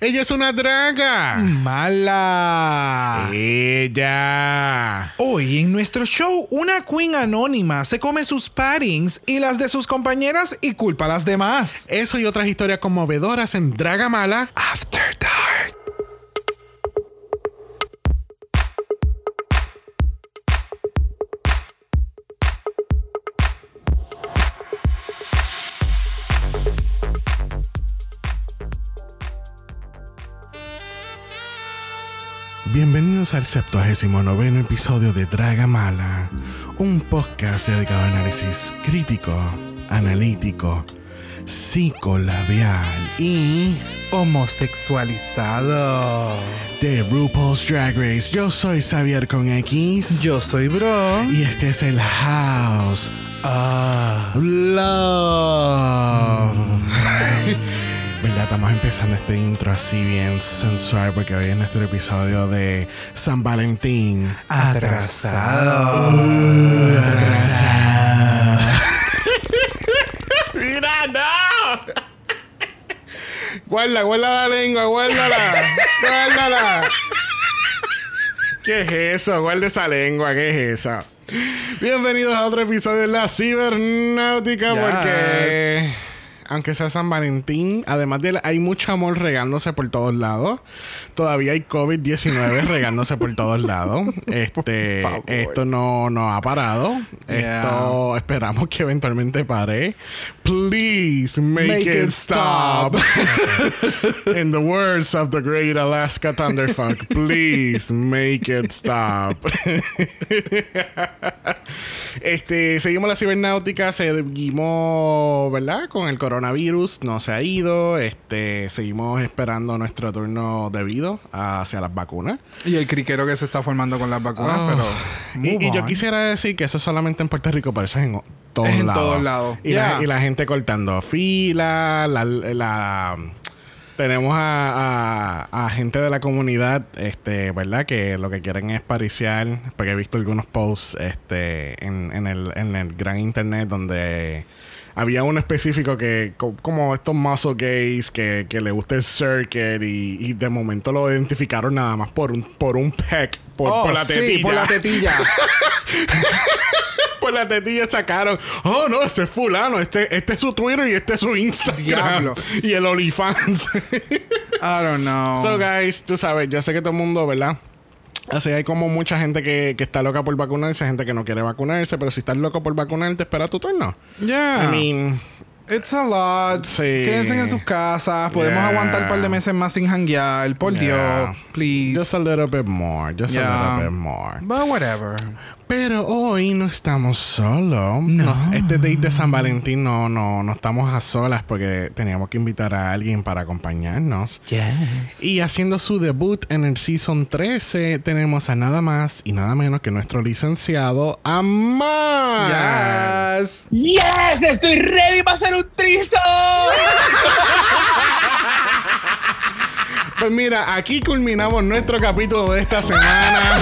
Ella es una draga. Mala. Ella. Hoy en nuestro show, una queen anónima se come sus paddings y las de sus compañeras y culpa a las demás. Eso y otras historias conmovedoras en Draga Mala. After Dark. Bienvenidos al 79 episodio de Draga Mala, un podcast dedicado a análisis crítico, analítico, psicolabial y Homosexualizado. de RuPaul's Drag Race. Yo soy Xavier con X. Yo soy bro. Y este es el House Ah. Love. ¿Verdad? Estamos empezando este intro así bien sensual porque hoy es nuestro episodio de San Valentín. Atrasado. Atrasado. ¡Mira, no! Guarda, guarda la lengua, guárdala. Guárdala. ¿Qué es eso? Guarda esa lengua, ¿qué es eso? Bienvenidos a otro episodio de la Cibernáutica Yes. porque aunque sea San Valentín, además de la- hay mucho amor regándose por todos lados. Todavía hay COVID-19 regándose por todos lados. Este, esto no, no ha parado. Yeah. Esto esperamos que eventualmente pare. Please make, Make it, it stop. In the words of the great Alaska Thunderfuck, please make it stop. este, seguimos la cibernáutica, seguimos, ¿verdad? Con el coronavirus, no se ha ido. Este, seguimos esperando nuestro turno debido hacia las vacunas. Y el criquero que se está formando con las vacunas, Ah. pero. Y, yo quisiera decir que eso es solamente en Puerto Rico, pero eso es en todos Es en lados. todos lados. Y, la, Yeah. y la gente cortando fila, la, la- tenemos a, a- a gente de la comunidad, este, ¿verdad? Que lo que quieren es pariciar, porque he visto algunos posts este, en, en el, en el gran internet donde había uno específico que, co- como estos muscle gays, que, que le gusta el circuit y, y de momento lo identificaron nada más por un, por un peck, por, Oh, por la tetilla. sí, por la tetilla. Por la tetilla sacaron. Oh, no, este es fulano. Este, este es su Twitter y este es su Instagram. Diablo. Y el OnlyFans. I don't know. so, guys, tú sabes, yo sé que todo el mundo, ¿verdad? Así hay como mucha gente que, que está loca por vacunarse, gente que no quiere vacunarse, pero si estás loco por vacunarte, espera tu turno. yeah. I mean, It's a lot. Sí. Quédense en sus casas. Podemos Yeah. aguantar un par de meses más sin janguear. Por Yeah. Dios. Please. just a little bit more, just a little bit more. But whatever. Pero hoy no estamos solos. No. Este date de San Valentín no, no, no estamos a solas porque teníamos que invitar a alguien para acompañarnos. Yes. Y haciendo su debut en el Season 13 tenemos a nada más y nada menos que nuestro licenciado Amar. Yes. ¡Yes! ¡Estoy ready para hacer un trizo! Pues mira, aquí culminamos nuestro capítulo de esta semana.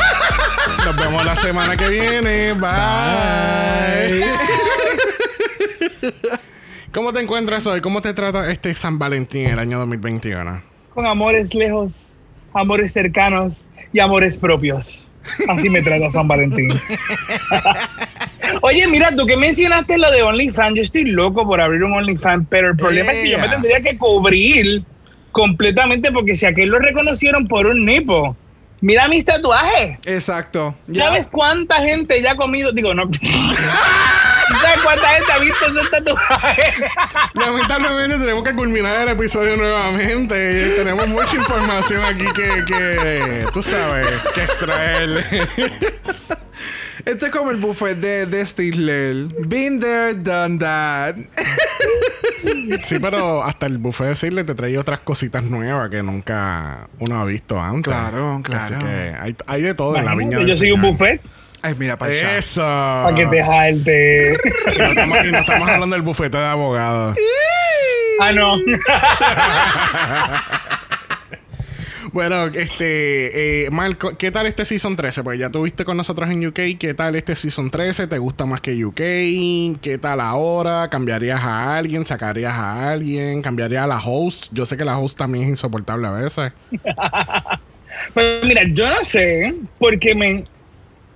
Nos vemos la semana que viene. Bye. ¿Cómo te encuentras hoy? ¿Cómo te trata este San Valentín el año 2021? Con amores lejos, amores cercanos y amores propios. Así me trata San Valentín. Oye, mira, tú que mencionaste lo de OnlyFans, yo estoy loco por abrir un OnlyFans, pero el problema es que yo me Yeah. tendría que cubrir completamente porque si aquel lo reconocieron por un nipo, mira mis tatuajes. Exacto. ¿Sabes cuánta gente ya ha comido? Digo, no. ¿Sabes cuánta gente ha visto esos tatuajes? Lamentablemente tenemos que culminar el episodio nuevamente. Tenemos mucha información aquí que, que tú sabes, que extraer. Este es como el buffet de, de Stifler. Been there, done that. Sí, pero hasta el buffet de decirle te trae otras cositas nuevas que nunca uno ha visto antes. Claro, Así claro. que hay, hay de todo en la viña Yo soy un buffet Ay, mira para allá. Eso. para que te jalte. Y no, estamos, y no estamos hablando del bufete de abogados. Ah, no. Bueno, este, eh, Marco, ¿qué tal este Season 13? Pues ya tuviste con nosotros en UK. ¿Qué tal este Season 13? ¿Te gusta más que UK? ¿Qué tal ahora? ¿Cambiarías a alguien? ¿Sacarías a alguien? ¿Cambiarías a la host? Yo sé que la host también es insoportable a veces. Pues mira, yo no sé, porque me,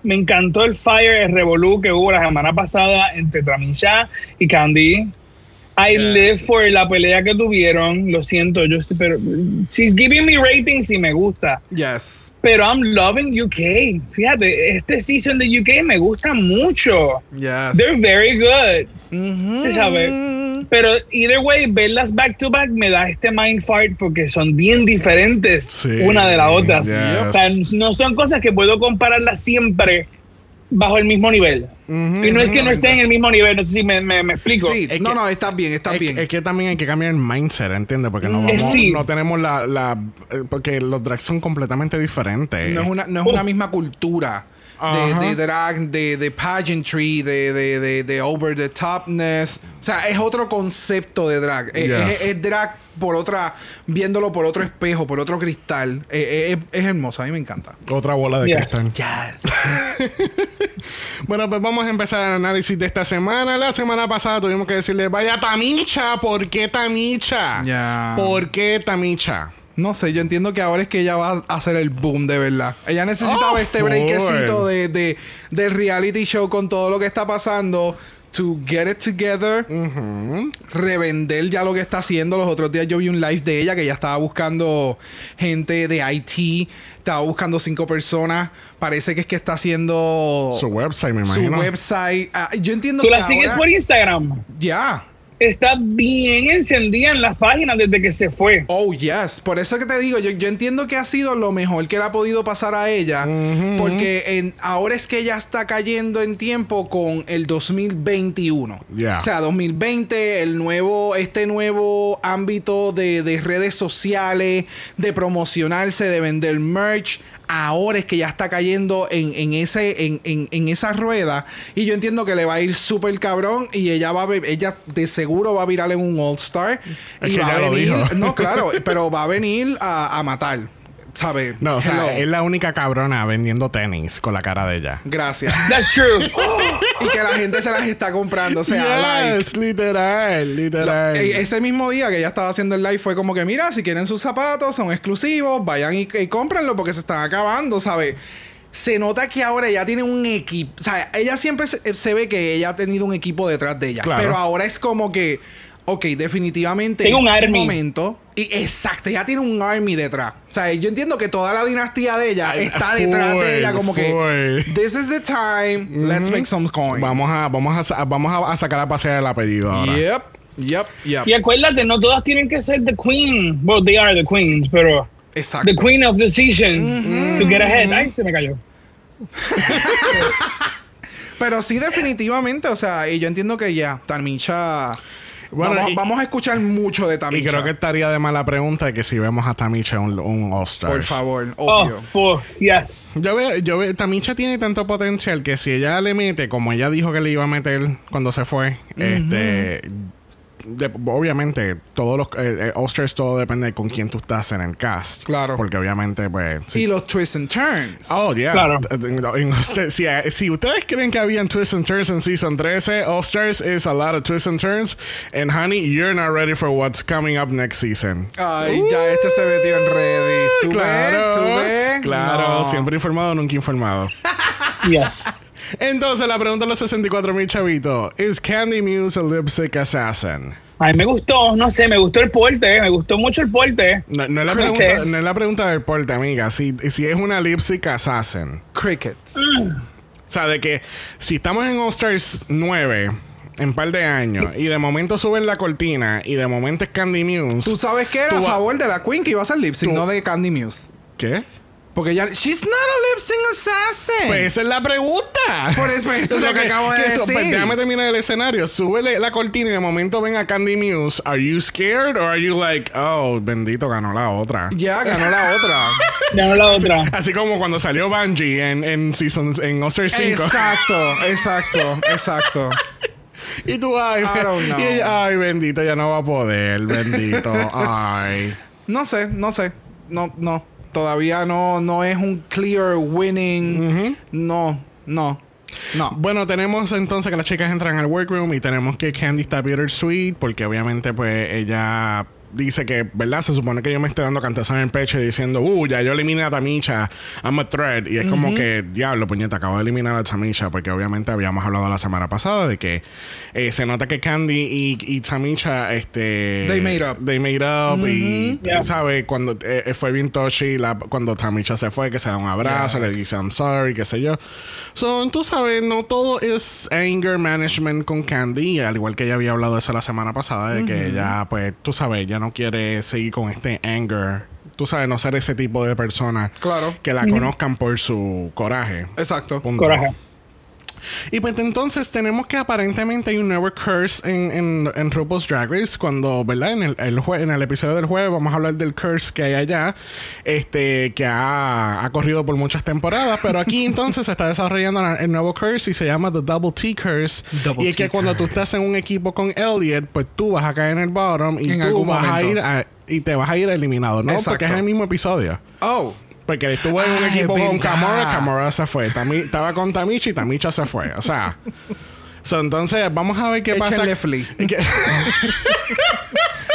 me encantó el Fire, el Revolu que hubo la semana pasada entre Tramisha y Candy. I Yes. live for la pelea que tuvieron. Lo siento, yo sé, pero she's giving me ratings y me gusta. Yes. Pero I'm loving UK. Fíjate, este season de UK me gusta mucho. Yes. They're very good. Ujú. Sí, sabe. Pero either way, verlas back to back me da este mind fart porque son bien diferentes Sí, una de la otra. yes. O sea, no son cosas que puedo compararlas siempre bajo el mismo nivel. Y no es que no estén en el mismo nivel, no sé si me, me- me explico. Sí, Es no, que- no, estás bien, estás Es, bien. es que también hay que cambiar el mindset, ¿entiendes? Porque no, Eh, vamos, sí. no tenemos la, la eh, porque los drags son completamente diferentes. no es una, no es una misma cultura de, de drag, de, de pageantry, de, de, de, de over the topness. O sea, es otro concepto de drag. Es- Yes. Es, es drag por otra, viéndolo por otro espejo, por otro cristal. Eh, eh, es, es hermoso, a mí me encanta. Otra bola de cristal. Bueno, pues vamos a empezar el análisis de esta semana. La semana pasada tuvimos que decirle, vaya Tamicha, ¿por qué Tamicha? Ya. ¿Por qué Tamicha? No sé, yo entiendo que ahora es que ella va a hacer el boom de verdad. Ella necesitaba Oh, este breakcito de, de, del reality show con todo lo que está pasando. To get it together. Revender ya lo que está haciendo. Los otros días yo vi un live de ella que ya estaba buscando gente de IT. Estaba buscando cinco personas. Parece que es que está haciendo Su website, me su imagino. website. Ah, yo entiendo Tú que la sigues ahora- por Instagram. Ya. Está bien encendida en las páginas desde que se fue. Oh, yes. Por eso que te digo, yo, yo entiendo que ha sido lo mejor que le ha podido pasar a ella. Porque en, ahora es que ella está cayendo en tiempo con el 2021. Yeah. O sea, 2020, el nuevo, este nuevo ámbito de, de redes sociales, de promocionarse, de vender merch. Ahora es que ya está cayendo en, en ese, en, en- en esa rueda. Y yo entiendo que le va a ir súper cabrón. Y ella va a ver- ella de seguro va a virar en un All Star. Es y va a venir. No, claro, pero va a venir a, a matar. ¿Sabes? No, o sea, es la única cabrona vendiendo tenis con la cara de ella. Gracias. That's true. y que la gente se las está comprando. O sea, like. Yes, literal, literal. E- Ese mismo día que ella estaba haciendo el live fue como que, mira, si quieren sus zapatos, son exclusivos, vayan y, y cómprenlo porque se están acabando, ¿sabes? Se nota que ahora ella tiene un equipo. O sea, ella siempre se, se ve que ella ha tenido un equipo detrás de ella. Claro. Pero ahora es como que, ok, definitivamente. Tengo en un este army. momento. Y exacto, ella tiene un army detrás. O sea, yo entiendo que toda la dinastía de ella Ay, está detrás de ella, como que, this is the time, let's make some coins. Vamos a, vamos a, vamos a, sacar a pasear el apellido ahora. Yep, yep, yep. Y acuérdate, no todas tienen que ser the queen. Well, they are the queens, pero Exacto. the queen of the season to get ahead. Ay, se me cayó. Pero sí, definitivamente, o sea, y yo entiendo que ya, Tamisha. Bueno, vamos, y- vamos a escuchar mucho de Y Tamisha. creo que estaría de mala pregunta de que si vemos a Tamicha un, un All-Star. Por favor, Oh, obvio. oh, yes. Yo veo, yo veo, Tamicha tiene tanto potencial que si ella le mete, como ella dijo que le iba a meter cuando se fue, este. De- obviamente, todos los eh, eh, All-Stars, todo depende de con quién tú estás en el cast. Claro. Porque obviamente, pues. Y los twists and turns. Oh, yeah. Claro. En- en usted- si, si ustedes creen que habían twists and turns en Season 13, All Stars is a lot of twists and turns. And honey, you're not ready for what's coming up next season. Ay, ya este se metió en ready. ¿Tú claro, ves? ¿Tú ves? claro, No. siempre informado, nunca informado. Yes. Entonces, la pregunta de los 64 mil chavitos: ¿Is Candy Muse a lip sync assassin? A mí me gustó, no sé, me gustó el porte, me gustó mucho el porte. No, no es la que pregunta, no es la pregunta del porte, amiga. Si, si es una lip sync assassin. Crickets. O sea, de que si estamos en All Stars 9 en par de años y de momento suben la cortina y de momento es Candy Muse. ¿Tú sabes qué era? A favor de la Queen que iba a ser lip sync, Tú- no de Candy Muse. ¿Qué? Porque ya. She's not a lip sync assassin. Pues esa es la pregunta. Por eso- eso es lo que acabo de eso- pues, decir. déjame terminar el escenario. Súbele la cortina y de momento ven a Candy Muse. ¿Are you scared or are you like, oh, bendito, ganó la otra? ya ganó la otra. Ya no la otra. Así como cuando salió Bungie en, en Season, en All Stars 5. exacto, exacto, exacto. Y tú, ay, I don't know. y ella, ay, bendito, ya no va a poder, bendito, ay. No sé, no sé. No, no. Todavía no, no es un clear winning. No, no. No. Bueno, tenemos entonces que las chicas entran al workroom y tenemos que Candy está bittersweet porque obviamente pues ella dice que, ¿verdad? Se supone que yo me estoy dando cantazón en el pecho y diciendo, uh, ya yo eliminé a Tamisha, I'm a threat. Y es como que, diablo, puñeta, acabo de eliminar a Tamisha porque obviamente habíamos hablado la semana pasada de que eh, se nota que Candy y, y Tamisha, este... They made up. They made up y, Yeah. ¿sabes? Cuando eh, fue bien touchy, la- cuando Tamisha se fue, que se da un abrazo, Yes. le dice I'm sorry, qué sé yo. So, tú sabes, no todo es anger management con Candy, al igual que ella había hablado eso la semana pasada, de que ella, pues, tú sabes, ya no quiere seguir con este anger. Tú sabes, no ser ese tipo de persona Claro. que la conozcan por su coraje. Exacto. Punto. Coraje. Y pues entonces tenemos que aparentemente hay un nuevo curse en, en, en RuPaul's Drag Race. Cuando, ¿verdad? En el, el jue- en el episodio del jueves vamos a hablar del curse que hay allá. Este, que ha, ha corrido por muchas temporadas. Pero aquí entonces se está desarrollando la- el nuevo curse y se llama The Double T Curse. Double y es T que cuando tú estás en un equipo con Elliot, pues tú vas a caer en el bottom y En tú vas a ir a- y te vas a ir eliminado, ¿no? Exacto. Porque es el mismo episodio. Oh. Porque estuvo en un Ay, equipo con. Camora, Camora se fue. Tami- estaba con Tamichi y Tamicha se fue. O sea. so, entonces, vamos a ver qué pasa. Échenle flea.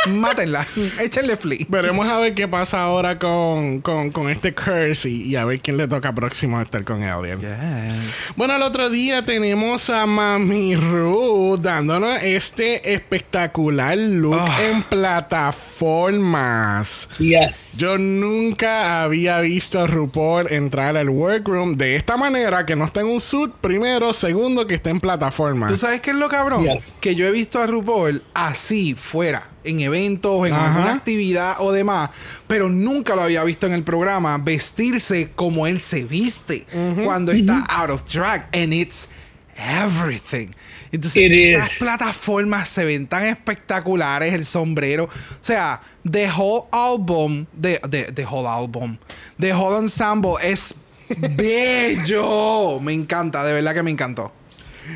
Mátenla. Échenle flea. Veremos a ver qué pasa ahora con, con, con este curse y, y a ver quién le toca próximo estar con Alien. Bueno, el otro día tenemos a Mami Ru dándonos este espectacular look Ah. en plataformas. Yes. Yo nunca había visto a RuPaul entrar al workroom de esta manera, que no está en un suit, primero, segundo, que está en plataforma. ¿Tú sabes qué es lo cabrón? Yes. Que yo he visto a RuPaul así, fuera, en eventos, en Ajá. alguna actividad o demás, pero nunca lo había visto en el programa vestirse como él se viste cuando está out of drag. And it's everything. Entonces, It esas is. plataformas se ven tan espectaculares, el sombrero. O sea, the whole album, the, the, the whole album, the whole ensemble es bello. Me encanta, de verdad que me encantó.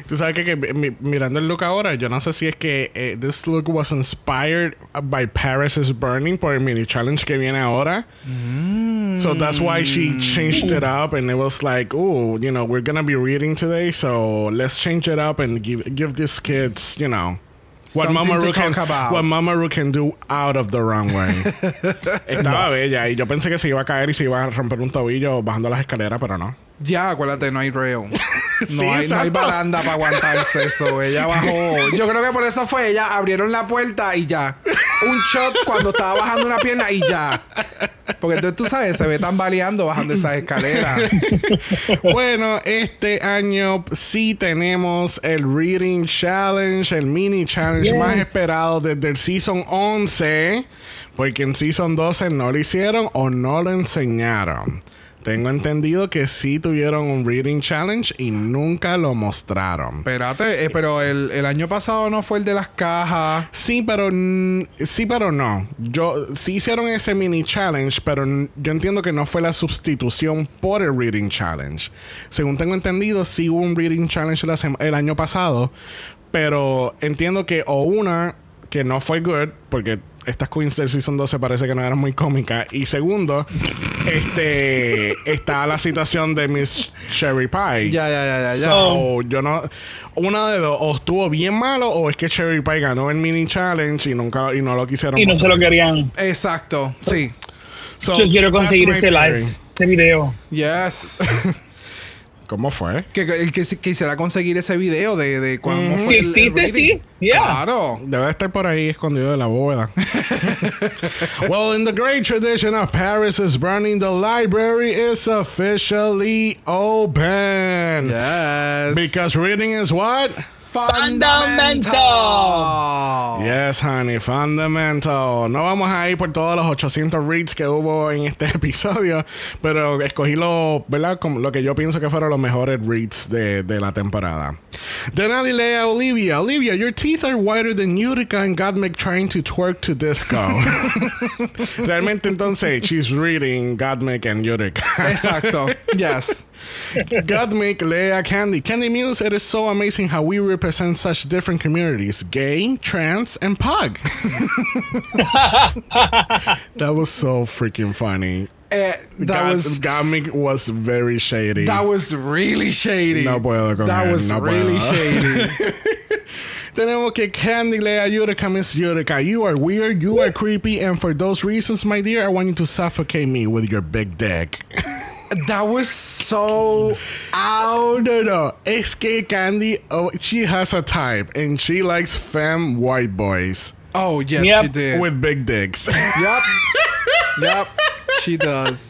Tú sabes que, que mi- mirando el look ahora, yo no sé si es que eh, this look was inspired by Paris is Burning por el mini challenge que viene ahora. So that's why she changed it up and it was like, oh, you know, we're gonna be reading today, so let's change it up and give give these kids, you know. What Mama Ru can, what Mama Ru can do out of the runway. Estaba bella y yo pensé que se iba a caer y se iba a romper un tobillo bajando las escaleras, pero no. Ya, acuérdate, no hay rail. No, Sí, hay, no hay baranda para aguantarse eso. Ella bajó. Yo creo que por eso fue. Ella abrieron la puerta y ya. Un shot cuando estaba bajando una pierna y ya. Porque entonces tú sabes, se ve tambaleando bajando esas escaleras. bueno, este año sí tenemos el Reading Challenge, el mini challenge más esperado desde el Season 11, porque en Season 12 no lo hicieron o no lo enseñaron. Tengo entendido que sí tuvieron un Reading Challenge y nunca lo mostraron. Espérate, eh, pero el, el año pasado no fue el de las cajas. Sí, pero sí, pero no. Yo sí hicieron ese mini challenge, pero yo entiendo que no fue la sustitución por el reading challenge. Según tengo entendido, sí hubo un reading challenge la el año pasado, pero entiendo que o una que no fue good porque estas queens del season 12 parece que no eran muy cómicas y segundo, este está la situación de Miss Cherry Pie. Ya, ya, ya, ya, ya. So, yo no. Una de dos, o estuvo bien malo, o es que Cherry Pie ganó el mini challenge y nunca y no lo quisieron. Y no se lo querían. Exacto, sí. So, Yo quiero conseguir ese live, ese video. Yes. ¿Cómo fue? que, que, el que si- quisiera conseguir ese video de, de cuando Si fue. el- el existe, reading. sí. Yeah. Claro. Debe de estar por ahí escondido de la bóveda. well, in the great tradition of Paris is burning, the library is officially open. Yes. Because reading is what? Fundamental. Yes, honey, fundamental. No vamos a ir por todos los 800 reads que hubo en este episodio, pero escogí lo, ¿verdad? Como lo que yo pienso que fueron los mejores reads de, de la temporada. Denali lea a Olivia. Olivia, your teeth are whiter than Utica and Godmik trying to twerk to disco. Realmente entonces, she's reading Godmik and Utica. Exacto. Yes. Godmik Lea Candy. Candy Muse, it is so amazing how we represent such different communities gay, trans, and pug. that was so freaking funny. Eh, that God- was Gottmik was very shady. that was really shady. No puedo con That was no really puedo. shady. Tenemos que Candy le a Utica, Miss Utica. You are weird, you are creepy, and for those reasons, my dear, I want you to suffocate me with your big dick. That was so out. No, no. Es que Candy, oh, she has a type, and she likes femme white boys Oh yes, Yep. she did. with big dicks. yep, yep, she does.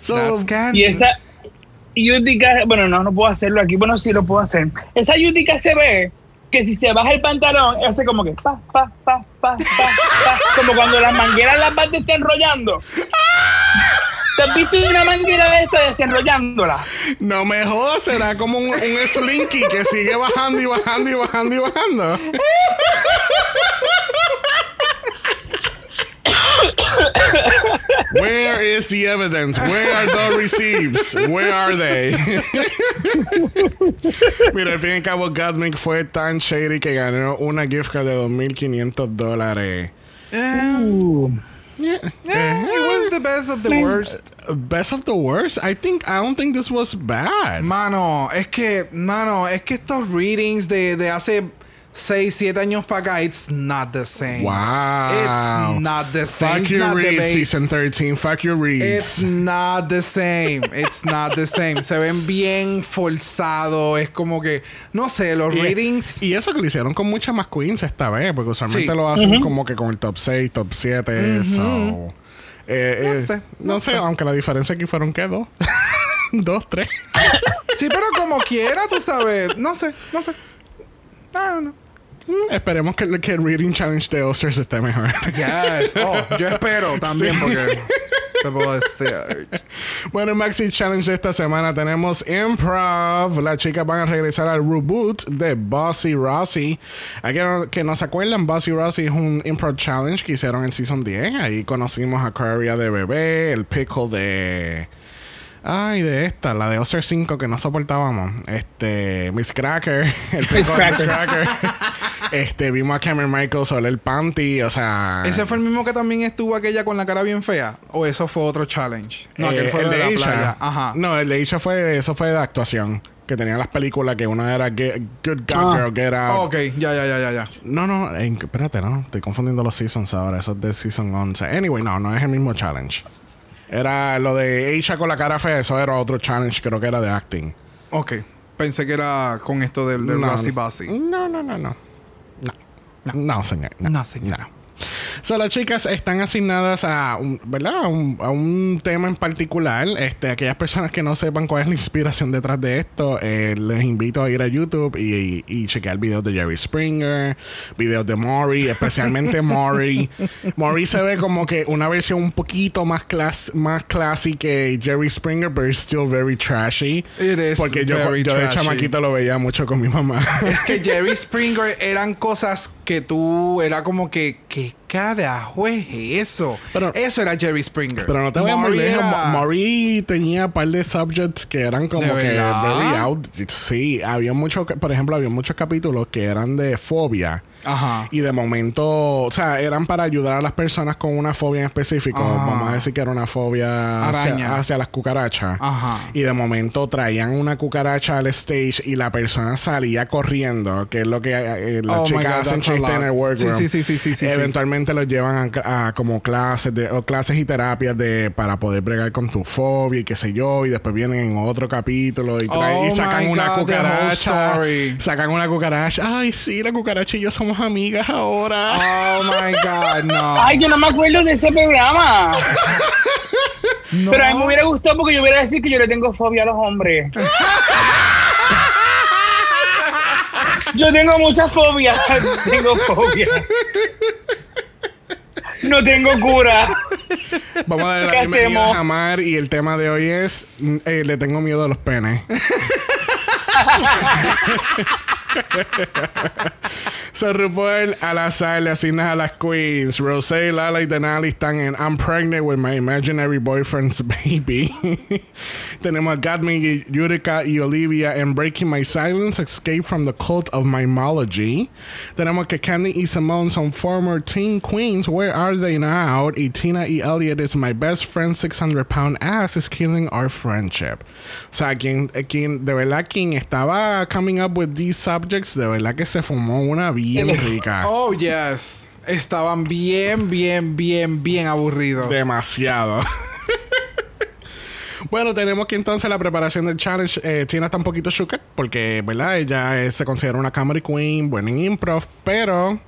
so, That's Candy. Y esa Utica, bueno, no, no puedo hacerlo aquí, bueno, sí lo puedo hacer. Esa Utica se ve que si se baja el pantalón, hace como que pa, pa, pa, pa, pa, pa, como cuando las mangueras las vas desenrollando. ¿Te has visto una manguera de esta desenrollándola? no me jodas, será como un, un slinky que sigue bajando y bajando y bajando y bajando. Where is the evidence? Where are the receipts? Where are they? Mira, al fin y al cabo, Gottmik fue tan shady que ganó una gift card de 2.500 dólares. Uh, Yeah, it was the best of the worst. Best of the worst? I think, I don't think this was bad. Mano, es que, mano, es que estos readings de, de hace 6, 7 años para acá, it's not the same. Wow. It's not the same. Fuck It's your not the reads, season 13. Fuck your reads. It's not the same. It's not the same. Se ven bien forzados. Es como que, no sé, los Y- readings. Y eso que lo hicieron con muchas más queens esta vez, porque usualmente Sí. lo hacen como que con el top 6, top 7. so, eh, eh, No sé, no no sé, sé. aunque la diferencia aquí fueron que dos. dos, tres. Sí, pero como quiera, tú sabes. No sé, no sé. Know. Mm, Esperemos que, el- que el Reading Challenge de Osters esté mejor. Yes. Oh, yo espero también Sí. porque. Bueno, Maxi Challenge de esta semana tenemos Improv. Las chicas van a regresar al reboot de Bossy Rossi. Aquí que no se acuerdan, Bossy Rossi es un Improv Challenge que hicieron en Season 10. Ahí conocimos a Coria de bebé, el Pickle de... Ay, de esta, la de Oster 5 que no soportábamos. Este, Miss Cracker, el Miss Cracker. Cracker. este, vimos a Cameron Michaels sobre el panty, o sea... ¿Ese fue el mismo que también estuvo aquella con la cara bien fea? ¿O eso fue otro challenge? No, aquel Eh, fue el de la Isha. playa. Ajá. No, el de Isha fue, eso fue de actuación. Que tenían las películas que una era Get- Good God Ah. Girl, Get Out. ok, ya, ya, ya, ya, ya. No, no, espérate, no. Estoy confundiendo los seasons ahora. Eso es de season 11. Anyway, no, no es el mismo challenge. Era lo de Isha con la cara fea. Eso era otro challenge, creo que era de acting. Ok. Pensé que era con esto del, del no, Bossy. No, no, no, no. No, no, señor. No, No, señor. no. So, las chicas están asignadas a un, ¿verdad? A un, a un tema en particular. Este, aquellas personas que no sepan cuál es la inspiración detrás de esto, eh, les invito a ir a YouTube y, y, y chequear videos de Jerry Springer, videos de Maury, especialmente Maury. Maury se ve como que una versión un poquito más clas más classy que Jerry Springer, pero still very trashy. It is Porque yo, yo de trashy. chamaquito lo veía mucho con mi mamá. Es que Jerry Springer eran cosas que tú era como que ¿qué carajo es eso? Pero- eso era Jerry Springer. Pero no te voy a Ma- Maury tenía un par de subjects que eran como ¿De que very out. Sí, había muchos, por ejemplo, había muchos capítulos que eran de fobia. Ajá. Y de momento, o sea, eran para ayudar a las personas con una fobia en específico. Ajá. Vamos a decir que era una fobia hacia, hacia las cucarachas. Ajá. Y de momento traían una cucaracha al stage y la persona salía corriendo, que es lo que eh, las Oh chicas hacen chiste en el workroom. Sí, sí, sí, sí, sí, sí, sí. Eventualmente los llevan a, a como clases de o clases y terapias de para poder bregar con tu fobia y qué sé yo y después vienen en otro capítulo y, traen- y Oh sacan una cucaracha sacan una cucaracha ay sí la cucaracha y yo somos amigas ahora Oh my God, no. Ay, yo no me acuerdo de ese programa. no. Pero a mí me hubiera gustado porque yo hubiera decir que yo le tengo fobia a los hombres. Yo tengo muchas fobias. Tengo fobia. No tengo cura. vamos a dar la ¿Qué bienvenida hacemos? a Jamar y el tema de hoy es mm, eh, le tengo miedo a los penes So RuPaul al azar le asigna a las queens. Rosé, Lala y Denali están en I'm pregnant with my imaginary boyfriend's baby. Tenemos a Gatme, Yurika y Olivia en Breaking My Silence, Escape from the Cult of Mimology. Tenemos que Candy y Simone son former teen queens. Where are they now? Y Tina y Elliot is my best friend 600 pound ass is killing our friendship. O sea, quien, eh, quien de verdad quien estaba coming up with these subjects, de verdad que se fumó una bien. Oh, yes. Estaban bien, bien, bien, bien aburridos. Demasiado. bueno, tenemos que entonces la preparación del challenge. Eh, Tina está un poquito shooked porque, ¿verdad? Ella se considera una comedy queen, buena en improv, pero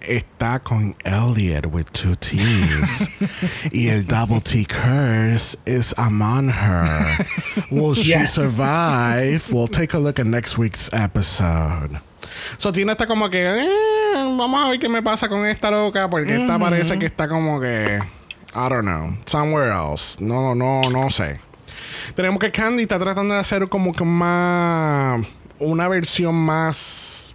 está con Elliot with two T's. y el double T curse is among her. Will she Yeah. survive? We'll take a look at next week's episode. So Tina está como que, eh, vamos a ver qué me pasa con esta loca, porque esta parece que está como que, I don't know, somewhere else. No, no, no sé. Tenemos que Candy está tratando de hacer como que más, una versión más,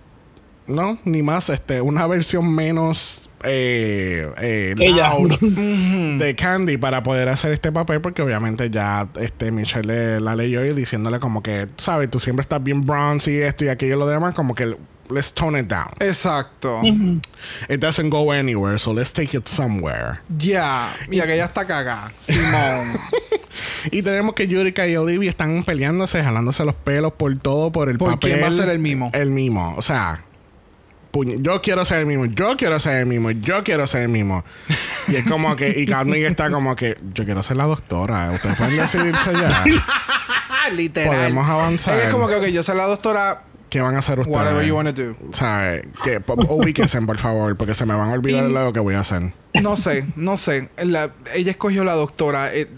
no, ni más, este, una versión menos eh, eh, Ella. loud de Candy para poder hacer este papel porque obviamente ya este Michelle le- la leyó y diciéndole como que sabes tú siempre estás bien bronzy esto y aquello y lo demás como que let's tone it down Exacto. it doesn't go anywhere so let's take it somewhere Ya. Y aquella está cagada. Simón. y tenemos que Yurika y Olivia están peleándose jalándose los pelos por todo por el ¿Por papel quién va a ser el mimo? el mimo o sea yo quiero ser el mismo, yo quiero ser el mismo, yo quiero ser el mismo. Y es como que, y Carmen está como que, yo quiero ser la doctora. Ustedes pueden decidirse ya. Literal. Podemos avanzar. Ella es como que, yo soy la doctora. ¿Qué van a hacer ustedes? Whatever you wanna do. ¿Sabe? Que por favor, porque se me van a olvidar Y- de lo que voy a hacer. No sé, no sé. La- ella escogió la doctora. eh,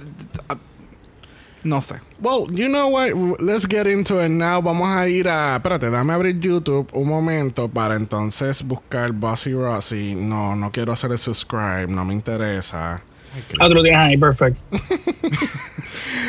no sé. Well, you know what? Let's get into it now. Vamos a ir a. Espérate, dame abrir YouTube un momento para entonces buscar Bossy Rossi. No, no quiero hacer el subscribe, no me interesa. Ah, tú lo tienes ahí, perfecto.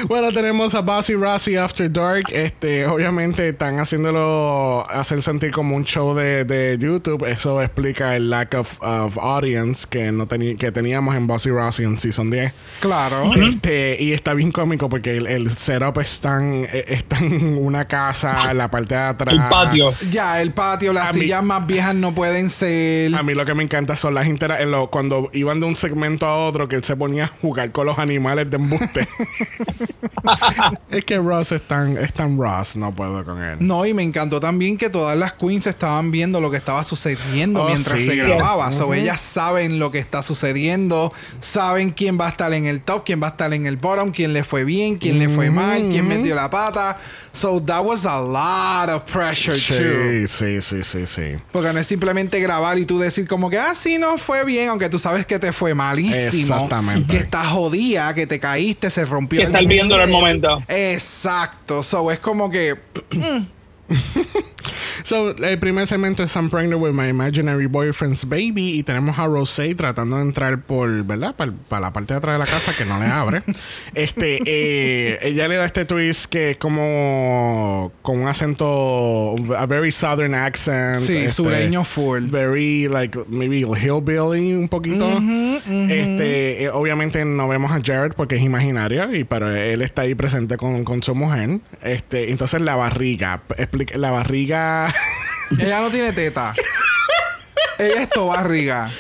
Bueno, tenemos a Bossy Rossi After Dark. Este, obviamente están haciéndolo hacer sentir como un show de, de YouTube. Eso explica el lack of, of audience que no que teníamos en Bossy Rossi en Season 10. Claro. Este, y está bien cómico porque el, el setup está en, está en una casa, la parte de atrás. El patio. Ya, el patio, las A mí- sillas más viejas no pueden ser. A mí lo que me encanta son las interacciones. Cuando iban de un segmento a otro, que él se ponía a jugar con los animales de embuste. es que Ross es tan, es tan Ross, no puedo con él. No, y me encantó también que todas las queens estaban viendo lo que estaba sucediendo Oh, mientras sí. se grababa. So, Ujú. ellas saben lo que está sucediendo, saben quién va a estar en el top, quién va a estar en el bottom, quién le fue bien, quién le fue mal, quién metió la pata. So that was a lot of pressure too. Sí, sí, sí, sí, sí. Porque no es simplemente grabar y tú decir como que, ah, sí, no fue bien, aunque tú sabes que te fue malísimo. Exactamente. Que estás jodida, que te caíste, se rompió Que estar viéndolo al momento. Exacto. So es como que So, el primer segmento es I'm pregnant with my imaginary boyfriend's baby. Y tenemos a Rosé tratando de entrar por, ¿verdad? Para la parte de atrás de la casa que no le abre. este, eh, ella le da este twist que es como con un acento, a very southern accent. sí, este, sureño full. Very, like, maybe hillbilly un poquito. Este, eh, obviamente no vemos a Jared porque es imaginario, y, pero él está ahí presente con, con su mujer. Este, entonces la barriga, la barriga. Ella no tiene teta. Ella es tobarriga.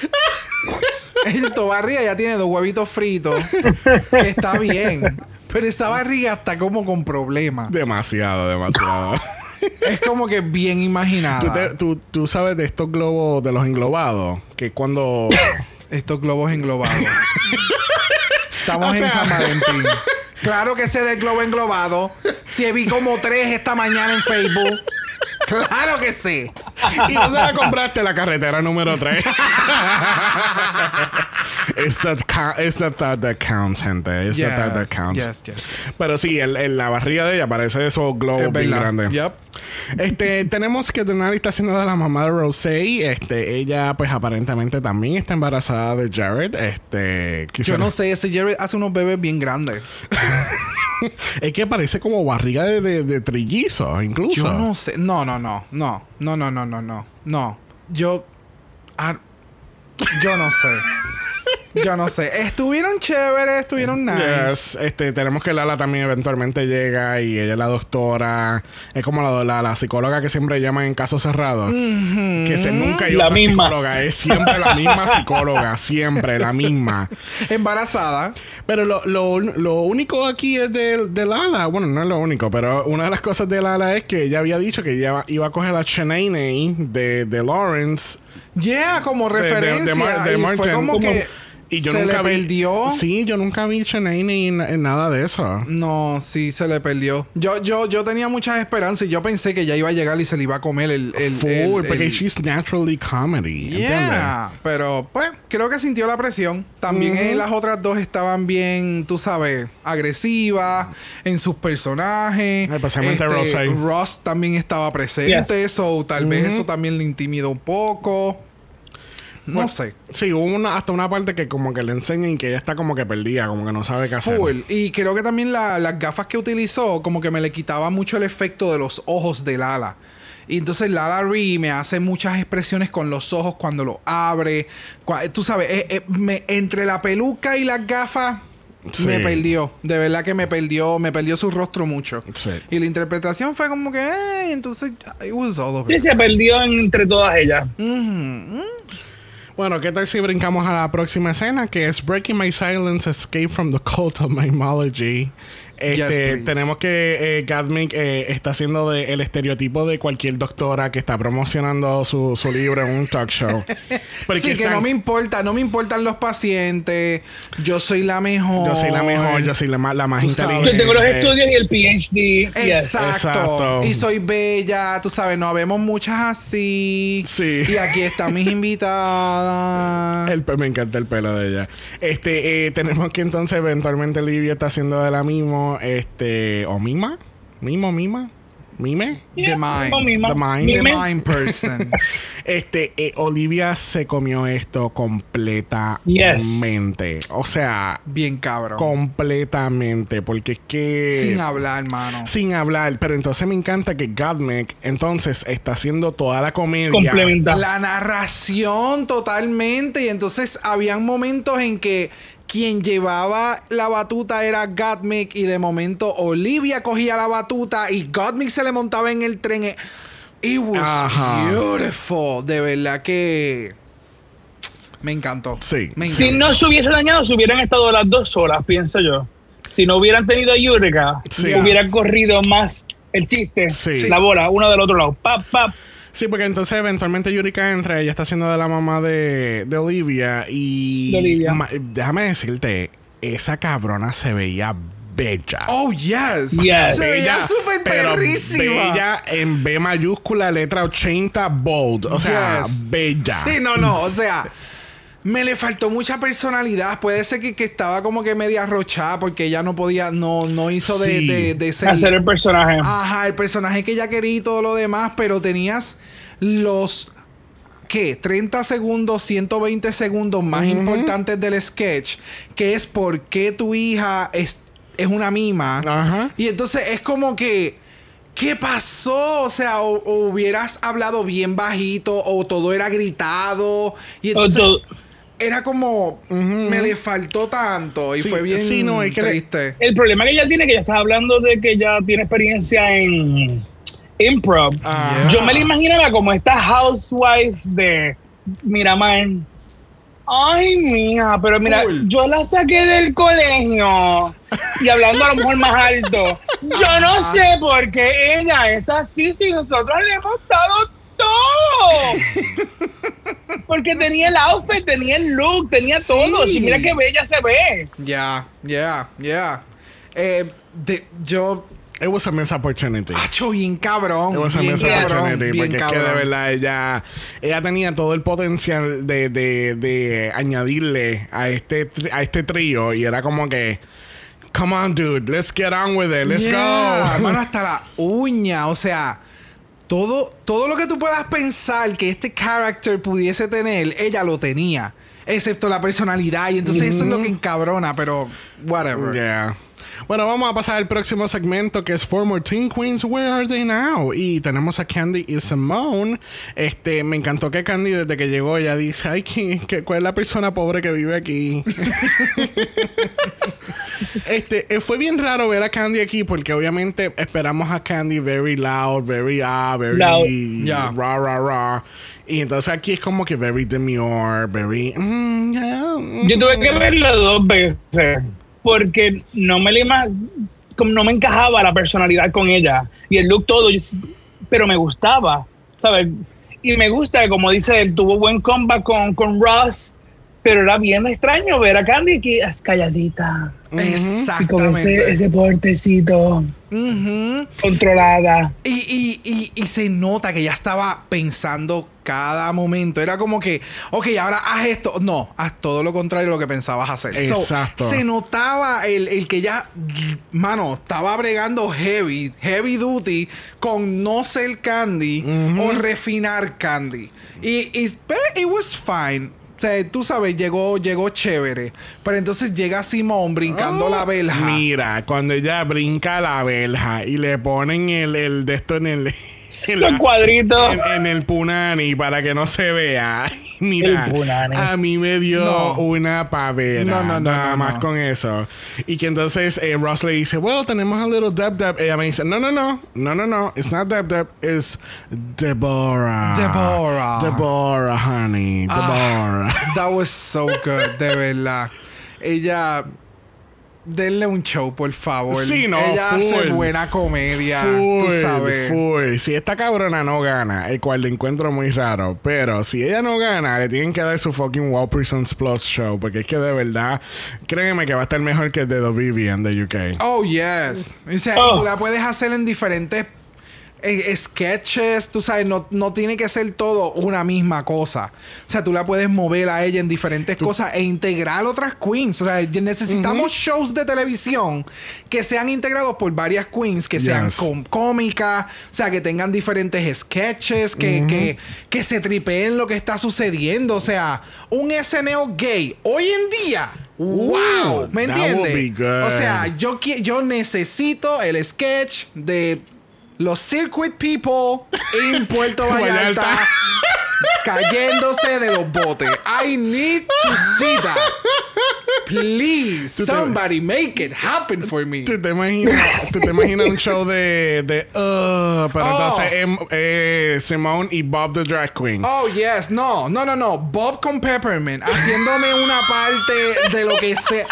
Ella es tobarriga, ya tiene dos huevitos fritos. Que está bien. Pero esta barriga está como con problemas. demasiado, demasiado. Es como que bien ¿Tú, imaginada. te- tú- tú sabes de estos globos, de los englobados, que cuando. Estos globos englobados. Estamos O en San Valentín. Claro que sé del globo englobado. Si vi como tres esta mañana en Facebook. Claro que sí. ¿Y dónde la compraste? La carretera número 3. it's, the ca- it's the thought that counts, gente. It's the thought that counts. yes, yes, yes. Pero sí, el, el- la barriga de ella parece esos globos bien grandes. Yep. Este, tenemos que Denali está haciendo de la mamá de Rosé. Este, ella, pues aparentemente también está embarazada de Jared. Este, Yo no sé, ese Jerry hace unos bebés bien grandes. Es que parece como barriga de, de, de trillizo, incluso. Yo no sé. No, no, no. No. No, no, no, no, no. No. yo. ah, yo no sé. Yo no sé. Estuvieron chéveres, estuvieron nice. Yes, este, tenemos que Lala también eventualmente llega y ella es la doctora. Es como la, la, la psicóloga que siempre llaman en casos cerrados. Que se, nunca hay La otra misma. psicóloga. Es siempre la misma psicóloga. Siempre la misma. Embarazada. Pero lo, lo, lo único aquí es de, de Lala. Bueno, no es lo único, pero una de las cosas de Lala es que ella había dicho que ella iba a coger a Shanae de, de Lawrence. Yeah, como de- de- de referencia. Mar- de y fue Como- que Y yo se nunca le vi- perdió. Sí, yo nunca vi Shanae en, en nada de eso. No, sí, se le perdió. Yo, yo, yo tenía muchas esperanzas y yo pensé que ya iba a llegar y se le iba a comer el. el, Full, el- porque el- she's naturally comedy. ¿entiendes? Yeah, pero pues creo que sintió la presión. También las otras dos estaban bien, tú sabes, agresivas en sus personajes. Este, Especialmente Rosé. Ross también estaba presente, so tal vez eso también le intimidó un poco. No Bueno, sé. Sí, hubo una, hasta una parte que como que le enseñan que ella está como que perdida, como que no sabe qué hacer. Full. Y creo que también la- las gafas que utilizó, como que me le quitaba mucho el efecto de los ojos de Lala. Y entonces Lala Ree me hace muchas expresiones con los ojos cuando lo abre. Tú sabes, eh, eh, me- entre la peluca y las gafas Sí. me perdió. De verdad que me perdió, me perdió su rostro mucho. Sí. Y la interpretación fue como que, eh, entonces, it was all Sí, se perdió entre todas ellas. Mhm. Bueno, ¿qué tal si brincamos a la próxima escena? Que es Breaking My Silence, Escape from the Cult of Mimology. Este, Yes, tenemos que eh, eh, está haciendo de, el estereotipo de cualquier doctora que está promocionando su, su libro en un talk show. Sí, que están- no me importa, no me importan los pacientes. Yo soy la mejor. Yo soy la mejor, yo soy la más, la más inteligente. Yo tengo los estudios y el PhD. Yes. Exacto. Exacto. Y soy bella, tú sabes, no habemos muchas así. Sí. Y aquí están mis invitadas. El me encanta el pelo de ella. Este, eh, tenemos que entonces eventualmente Livia está haciendo de la este, o mima, mimo, mima, mime. The mismo. The Mime. The mind person. Este, eh, Olivia se comió esto completamente. O sea, Bien cabrón. completamente, porque es que Sin hablar, hermano. sin hablar, pero entonces me encanta que Godmec entonces está haciendo toda la comedia. La narración totalmente. Y entonces habían momentos en que quien llevaba la batuta era Gottmik y de momento Olivia cogía la batuta y Gottmik se le montaba en el tren. It was Ajá. beautiful. De verdad que me encantó. Sí. Me Si no se hubiese dañado, se hubieran estado las dos horas, pienso yo. Si no hubieran tenido a Yurika, Sí. hubiera corrido más el chiste, Sí. la bola, uno del otro lado. Pap, pap. Sí, porque entonces eventualmente Yurika entra, ella está haciendo de la mamá de, de Olivia y... De Olivia. ma- déjame decirte, esa cabrona se veía bella. Oh, yes. Yes. Se veía súper perrísima. Bella en B mayúscula, letra 80, bold. O sea, Yes. bella. Sí, no, no. O sea, me le faltó mucha personalidad. Puede ser que, que estaba como que media arrochada porque ella no podía, no, no hizo de, Sí. de, de ser. Hacer el personaje. Ajá, el personaje que ella quería y todo lo demás, pero tenías los. ¿Qué? 30 segundos, 120 segundos más importantes del sketch, que es por qué tu hija es, es una mima. Ajá. Y entonces es como que, ¿qué pasó? O sea, o, o hubieras hablado bien bajito o todo era gritado. Y entonces era como, me le faltó tanto y Sí, fue bien sí, no, es que le- triste. El problema que ella tiene, que ella está hablando de que ella tiene experiencia en improv. Ah. Yo me la imaginaba como esta housewife de Miramar. Ay, mija, pero mira, Full. yo la saqué del colegio y hablando a lo mejor más alto. Yo no sé por qué ella es así si nosotros le hemos dado todo. Porque tenía el outfit, tenía el look, tenía Sí. todo. Y mira qué bella se ve. Ya, ya, ya. Eh, de- yo, It was a missed opportunity. hacho bien cabrón. It was a missed cabrón, opportunity. bien Porque es que de cabrón. verdad ella, ella tenía todo el potencial de, de, de añadirle a este, a este trío. Y era como que, come on, dude, let's get on with it, let's Yeah, go. Hermano, hasta la uña. O sea, todo, todo lo que tú puedas pensar que este character pudiese tener, ella lo tenía. Excepto la personalidad. Y entonces eso es lo que encabrona, pero whatever. Yeah. Bueno, vamos a pasar al próximo segmento que es Former Teen Queens, Where Are They Now? Y tenemos a Candy y Simone. Este, me encantó que Candy desde que llegó ya dice, ay, ¿qué, qué- cuál es la persona pobre que vive aquí? este, eh, fue bien raro ver a Candy aquí porque obviamente esperamos a Candy very loud, very ah, very Loud. Yeah. rah, rah, rah. Y entonces aquí es como que very demure, very... mm, yeah, mm. Yo tuve que verlo dos veces porque no me, no me encajaba la personalidad con ella y el look todo, pero me gustaba, ¿sabes? Y me gusta, como dice él, tuvo buen comeback con, con Ross, pero era bien extraño ver a Candy que es calladita y con ese, Exactamente. ese portecito Ujú. controlada. Y, y, y, y se nota que ya estaba pensando cada momento. Era como que, ok, ahora haz esto. No, haz todo lo contrario de lo que pensabas hacer. So, Exacto. se notaba el, el que ya, mano, estaba bregando heavy, heavy duty con no ser candy o refinar candy. Y, y pero it was fine. O sea, tú sabes, llegó, llegó chévere. Pero entonces llega Simón brincando la verja. Mira, cuando ella brinca la verja y le ponen el, el de esto en el. en Los la- cuadritos. En, en el punani para que no se vea. Mira, a mí me dio No. una pavera. No, no, no, Nada no, más no. con eso. Y que entonces eh, Ross le dice, well, tenemos a little Deb Deb. Ella me dice, no, no, no, no, no, no. It's not Deb Deb. It's Deborah. Deborah. Deborah, honey. Deborah. That was so good, de verdad. Ella. Denle un show, por favor. Sí, no, Ella hace buena comedia. Full, tú sabes. full. Si esta cabrona no gana, el cual le encuentro muy raro, pero si ella no gana, le tienen que dar su fucking Wall Prisons Plus show, porque es que de verdad, créeme que va a estar mejor que el de The Vivian de UK. Oh, yes. O sea, Oh. tú la puedes hacer en diferentes eh, sketches. Tú sabes, no, no tiene que ser todo una misma cosa. O sea, tú la puedes mover a ella en diferentes cosas e integrar otras queens. O sea, necesitamos shows de televisión que sean integrados por varias queens, que sean Yes. cómicas, o sea, que tengan diferentes sketches, que, que, que se tripeen lo que está sucediendo. O sea, un SNL gay hoy en día. ¡Wow! ¿Me entiendes? O sea, yo, yo necesito el sketch de los circuit people en Puerto Vallarta cayéndose de los botes. I need to see that. Please, somebody make it happen for me. ¿Tú te imaginas, tú te imaginas un show de, de uh, pero Oh. entonces em- eh, Simone y Bob the Drag Queen? Oh, yes. No, no, no, no. Bob con Peppermint haciéndome una parte de lo que sea.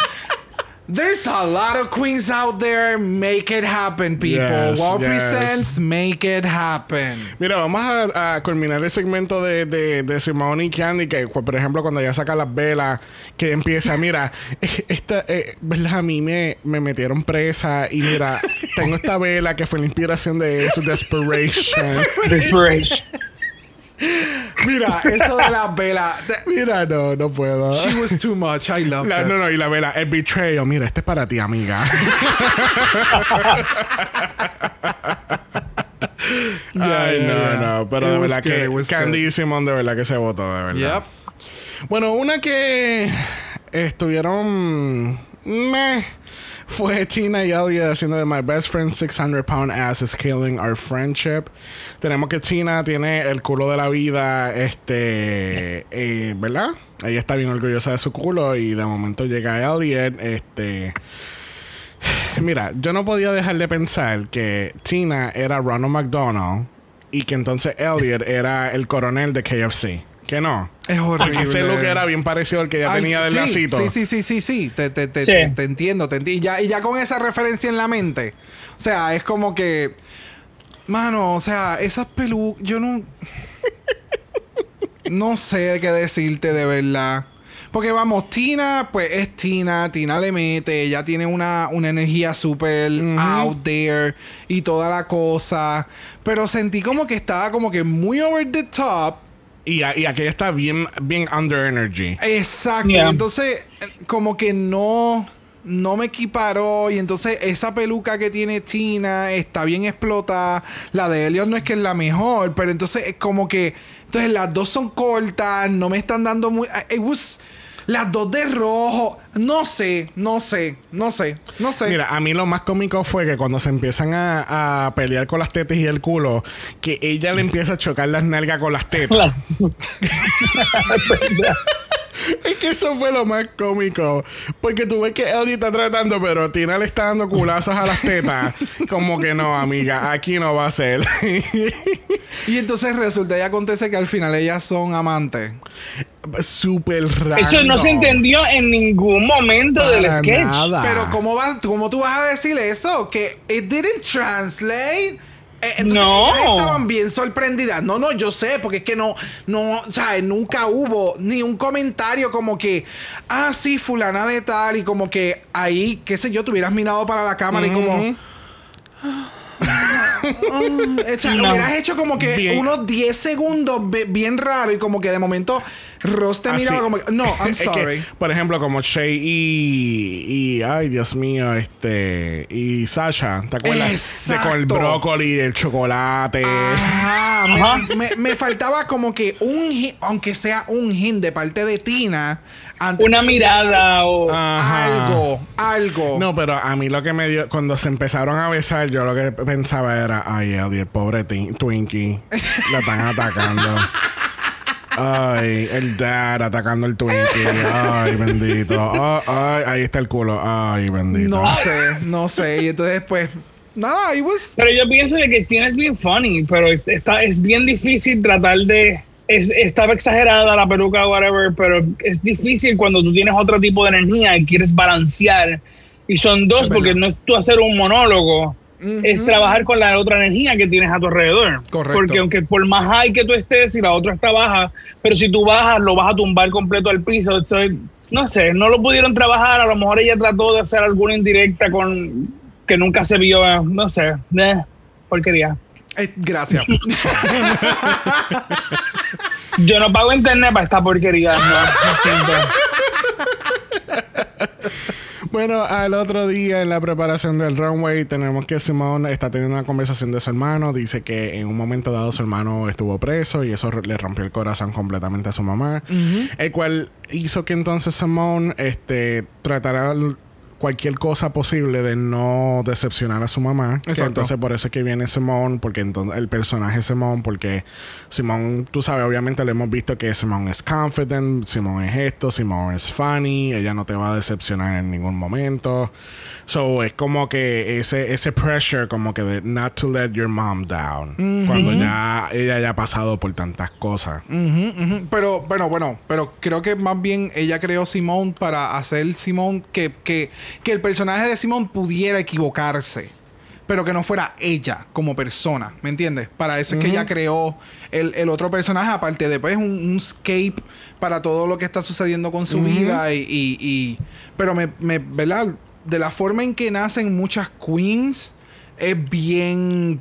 There's a lot of queens out there. Make it happen, people. Yes, Wall yes. presents, make it happen. Mira, vamos a, a culminar el segmento de, de, de Simone y Candy, que cu- por ejemplo cuando ella saca las velas, que empieza, mira, esta, eh, ¿verdad? A mí me, me metieron presa y mira, tengo esta vela que fue la inspiración de eso, Desperation. Desperation. Mira, eso de las velas. de- mira, no, no puedo. She was too much. I love La- no, no, y la vela, el betrayal, mira, este es para ti, amiga. Ay, yeah, no, no, pero de verdad good, que Candy Simón de verdad que se votó, de verdad. Yep. Bueno, una que estuvieron meh, fue Tina y Elliot haciendo de My Best Friend 600 Pound Ass is Killing Our Friendship. Tenemos que Tina tiene el culo de la vida, este, eh, ¿verdad? Ella está bien orgullosa de su culo y de momento llega Elliot, este... Mira, yo no podía dejar de pensar que Tina era Ronald McDonald y que entonces Elliot era el coronel de KFC. Que no. Es horrible. Ese look era bien parecido al que ya Ay, tenía del sí, lacito. Sí, sí, sí, sí, sí. Te, te, te, Sí. te- te entiendo, te entiendo. Y ya, y ya con esa referencia en la mente. O sea, es como que. Mano, o sea, esas pelucas. Yo no. no sé qué decirte de verdad. Porque vamos, Tina, pues es Tina. Tina le mete. Ella tiene una, una energía súper out there y toda la cosa. Pero sentí como que estaba como que muy over the top. Y, y aquella está bien, bien under energy. Exacto. Yeah. Entonces, eh, como que no. No me equiparó. Y entonces, esa peluca que tiene Tina está bien explotada. La de Elliot no es que es la mejor. Pero entonces, es como que. Entonces, las dos son cortas. No me están dando muy. It was. Las dos de rojo. No sé, no sé, no sé, no sé. Mira, a mí lo más cómico fue que cuando se empiezan a, a pelear con las tetas y el culo, que ella le empieza a chocar las nalgas con las tetas. Es que eso fue lo más cómico. Porque tú ves que Eddie está tratando, pero Tina le está dando culazos a las tetas. Como que no, amiga, aquí no va a ser. y entonces resulta y acontece que al final ellas son amantes. Súper raro. Eso no se entendió en ningún momento del sketch. nada. Pero ¿cómo, vas, ¿cómo tú vas a decir eso? Que it didn't translate. Eh, entonces No. ellas estaban bien sorprendidas. No, no, yo sé, porque es que no, no, o sea, nunca hubo ni un comentario como que, ah, sí, fulana de tal, y como que ahí, qué sé yo, te hubieras mirado para la cámara y como. ah, o sea, No. hubieras hecho como que Bien. unos 10 segundos bien raro y como que de momento Ross te miraba como que, no, I'm Es que, sorry. por ejemplo, como Shay y, y. Ay, Dios mío, este. Y Sasha, ¿te acuerdas? De con el Exacto. brócoli, el chocolate. Ajá, me- Ajá. Me, me faltaba como que un aunque sea un hint de parte de Tina. antes Una mirada o. Ajá. Algo, algo. No, pero a mí lo que me dio, cuando se empezaron a besar, yo lo que pensaba era, ay, Eddie, el pobre Twinkie, la están atacando. Ay, el dad atacando el Twinkie. Ay, bendito. Ah, ay, ahí está el culo. Ay, bendito. No sé, no sé. Y entonces, pues, nada, it was. Pero yo pienso de que Tina es bien funny, pero está, es bien difícil tratar de. Es, estaba exagerada la peluca o whatever, pero es difícil cuando tú tienes otro tipo de energía y quieres balancear. Y son dos, porque no es tú hacer un monólogo, es Ujú. trabajar con la otra energía que tienes a tu alrededor. Correcto. Porque aunque por más high que tú estés y la otra está baja, pero si tú bajas, lo vas a tumbar completo al piso. So, no sé, no lo pudieron trabajar. A lo mejor ella trató de hacer alguna indirecta con que nunca se vio. eh, No sé, eh, porquería. Eh, gracias. Yo no pago internet para esta porquería. No, siento. Bueno, al otro día en la preparación del runway tenemos que Simone está teniendo una conversación de su hermano. Dice que en un momento dado su hermano estuvo preso y eso le rompió el corazón completamente a su mamá. El cual hizo que entonces Simone este, tratara cualquier cosa posible de no decepcionar a su mamá. Exacto. entonces por eso es que viene Simone, porque entonces el personaje Simone, porque Simone, tú sabes, obviamente lo hemos visto que Simone es confident, Simone es esto, Simone es funny, ella no te va a decepcionar en ningún momento. So es como que ese, ese pressure, como que de not to let your mom down. Cuando ya ella ya ha pasado por tantas cosas. Pero, bueno, bueno, pero creo que más bien ella creó Simón para hacer Simón que, que, que el personaje de Simón pudiera equivocarse. Pero que no fuera ella como persona, ¿me entiendes? Para eso es que ella creó el, el otro personaje, aparte de pues un, un escape para todo lo que está sucediendo con su vida. Y, y- y- pero me, me, ¿verdad? De la forma en que nacen muchas queens, es bien.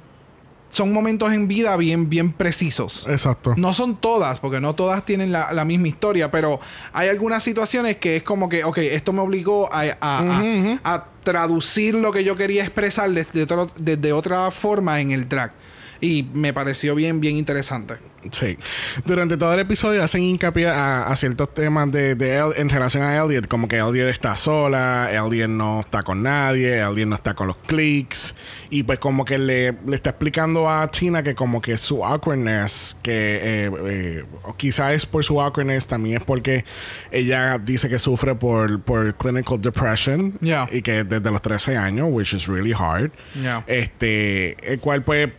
Son momentos en vida bien, bien precisos. Exacto. No son todas, porque no todas tienen la, la misma historia, pero hay algunas situaciones que es como que, ok, esto me obligó a, a- a- traducir lo que yo quería expresar desde, otro- desde otra forma en el drag. Y me pareció bien, bien interesante. Sí. Durante todo el episodio hacen hincapié a, a ciertos temas de, de El- en relación a Elliot, como que Elliot está sola, Elliot no está con nadie, Elliot no está con los cliques, y pues como que le, le está explicando a Tina que como que su awkwardness, que eh, eh, quizás es por su awkwardness, también es porque ella dice que sufre por, por clinical depression, Yeah. y que desde los 13 años, which is really hard, Yeah. este, el cual pues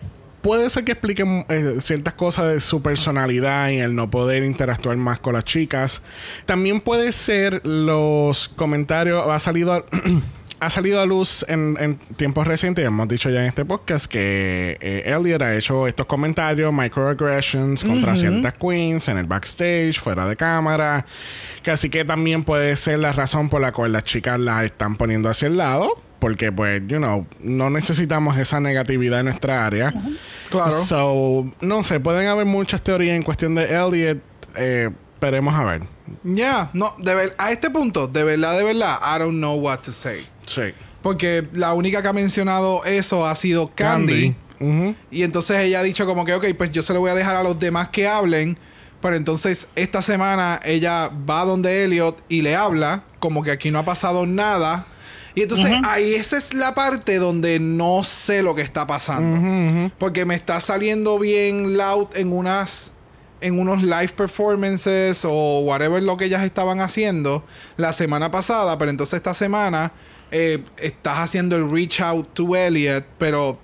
puede ser que explique eh, ciertas cosas de su personalidad y el no poder interactuar más con las chicas. También puede ser los comentarios, ha salido a, ha salido a luz en, en tiempos recientes, ya hemos dicho ya en este podcast, que eh, Elliot ha hecho estos comentarios, microaggressions contra ciertas queens en el backstage, fuera de cámara. Que así que también puede ser la razón por la cual las chicas la están poniendo hacia el lado. Porque, pues, you know, no necesitamos esa negatividad en nuestra área. Claro. So, no sé, pueden haber muchas teorías en cuestión de Elliot. Eh, esperemos a ver. Ya, no, de ver- a este punto, de verdad, de verdad, I don't know what to say. Sí. Porque la única que ha mencionado eso ha sido Candy. Ujú. Y entonces ella ha dicho como que, ok, pues yo se lo voy a dejar a los demás que hablen. Pero entonces esta semana ella va donde Elliot y le habla como que aquí no ha pasado nada. Y entonces ahí esa es la parte donde no sé lo que está pasando. Porque me está saliendo bien loud en unas en unos live performances o whatever lo que ellas estaban haciendo la semana pasada, pero entonces esta semana eh, estás haciendo el reach out to Elliot, pero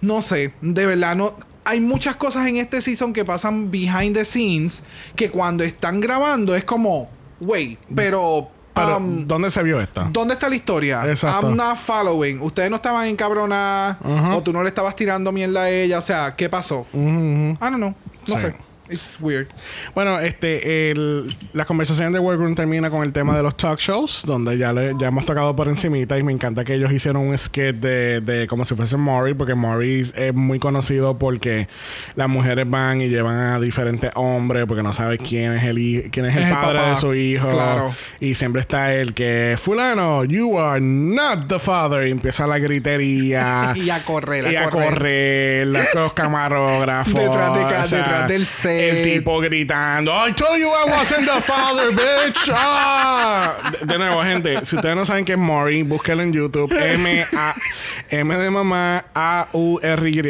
no sé, de verdad no hay muchas cosas en este season que pasan behind the scenes que cuando están grabando es como, wait, pero Pero, um, ¿dónde se vio esta? ¿Dónde está la historia? Exacto. I'm not following. Ustedes no estaban encabronadas Ajá. o tú no le estabas tirando mierda a ella. O sea, ¿qué pasó? Ujú, ujú. I don't know. No Sí. sé. It's weird. Bueno, este, el, la conversación de Workroom termina con el tema de los talk shows, donde ya, le, ya hemos tocado por encimita y me encanta que ellos hicieron un sketch de, de como si fuese Maury, porque Maury es muy conocido porque las mujeres van y llevan a diferentes hombres porque no sabe quién es el, quién es el Es padre de su hijo. Claro. Y siempre está el que, fulano, you are not the father. Y empieza la gritería. Y a correr, a y a correr. los, camarógrafos. Detrás de ca- o sea, detrás del set. El tipo gritando, I told you I wasn't the father, bitch. Ah. De, de nuevo, gente, si ustedes no saben qué es Maury, búsquenlo en YouTube. M A M de mamá A U R Y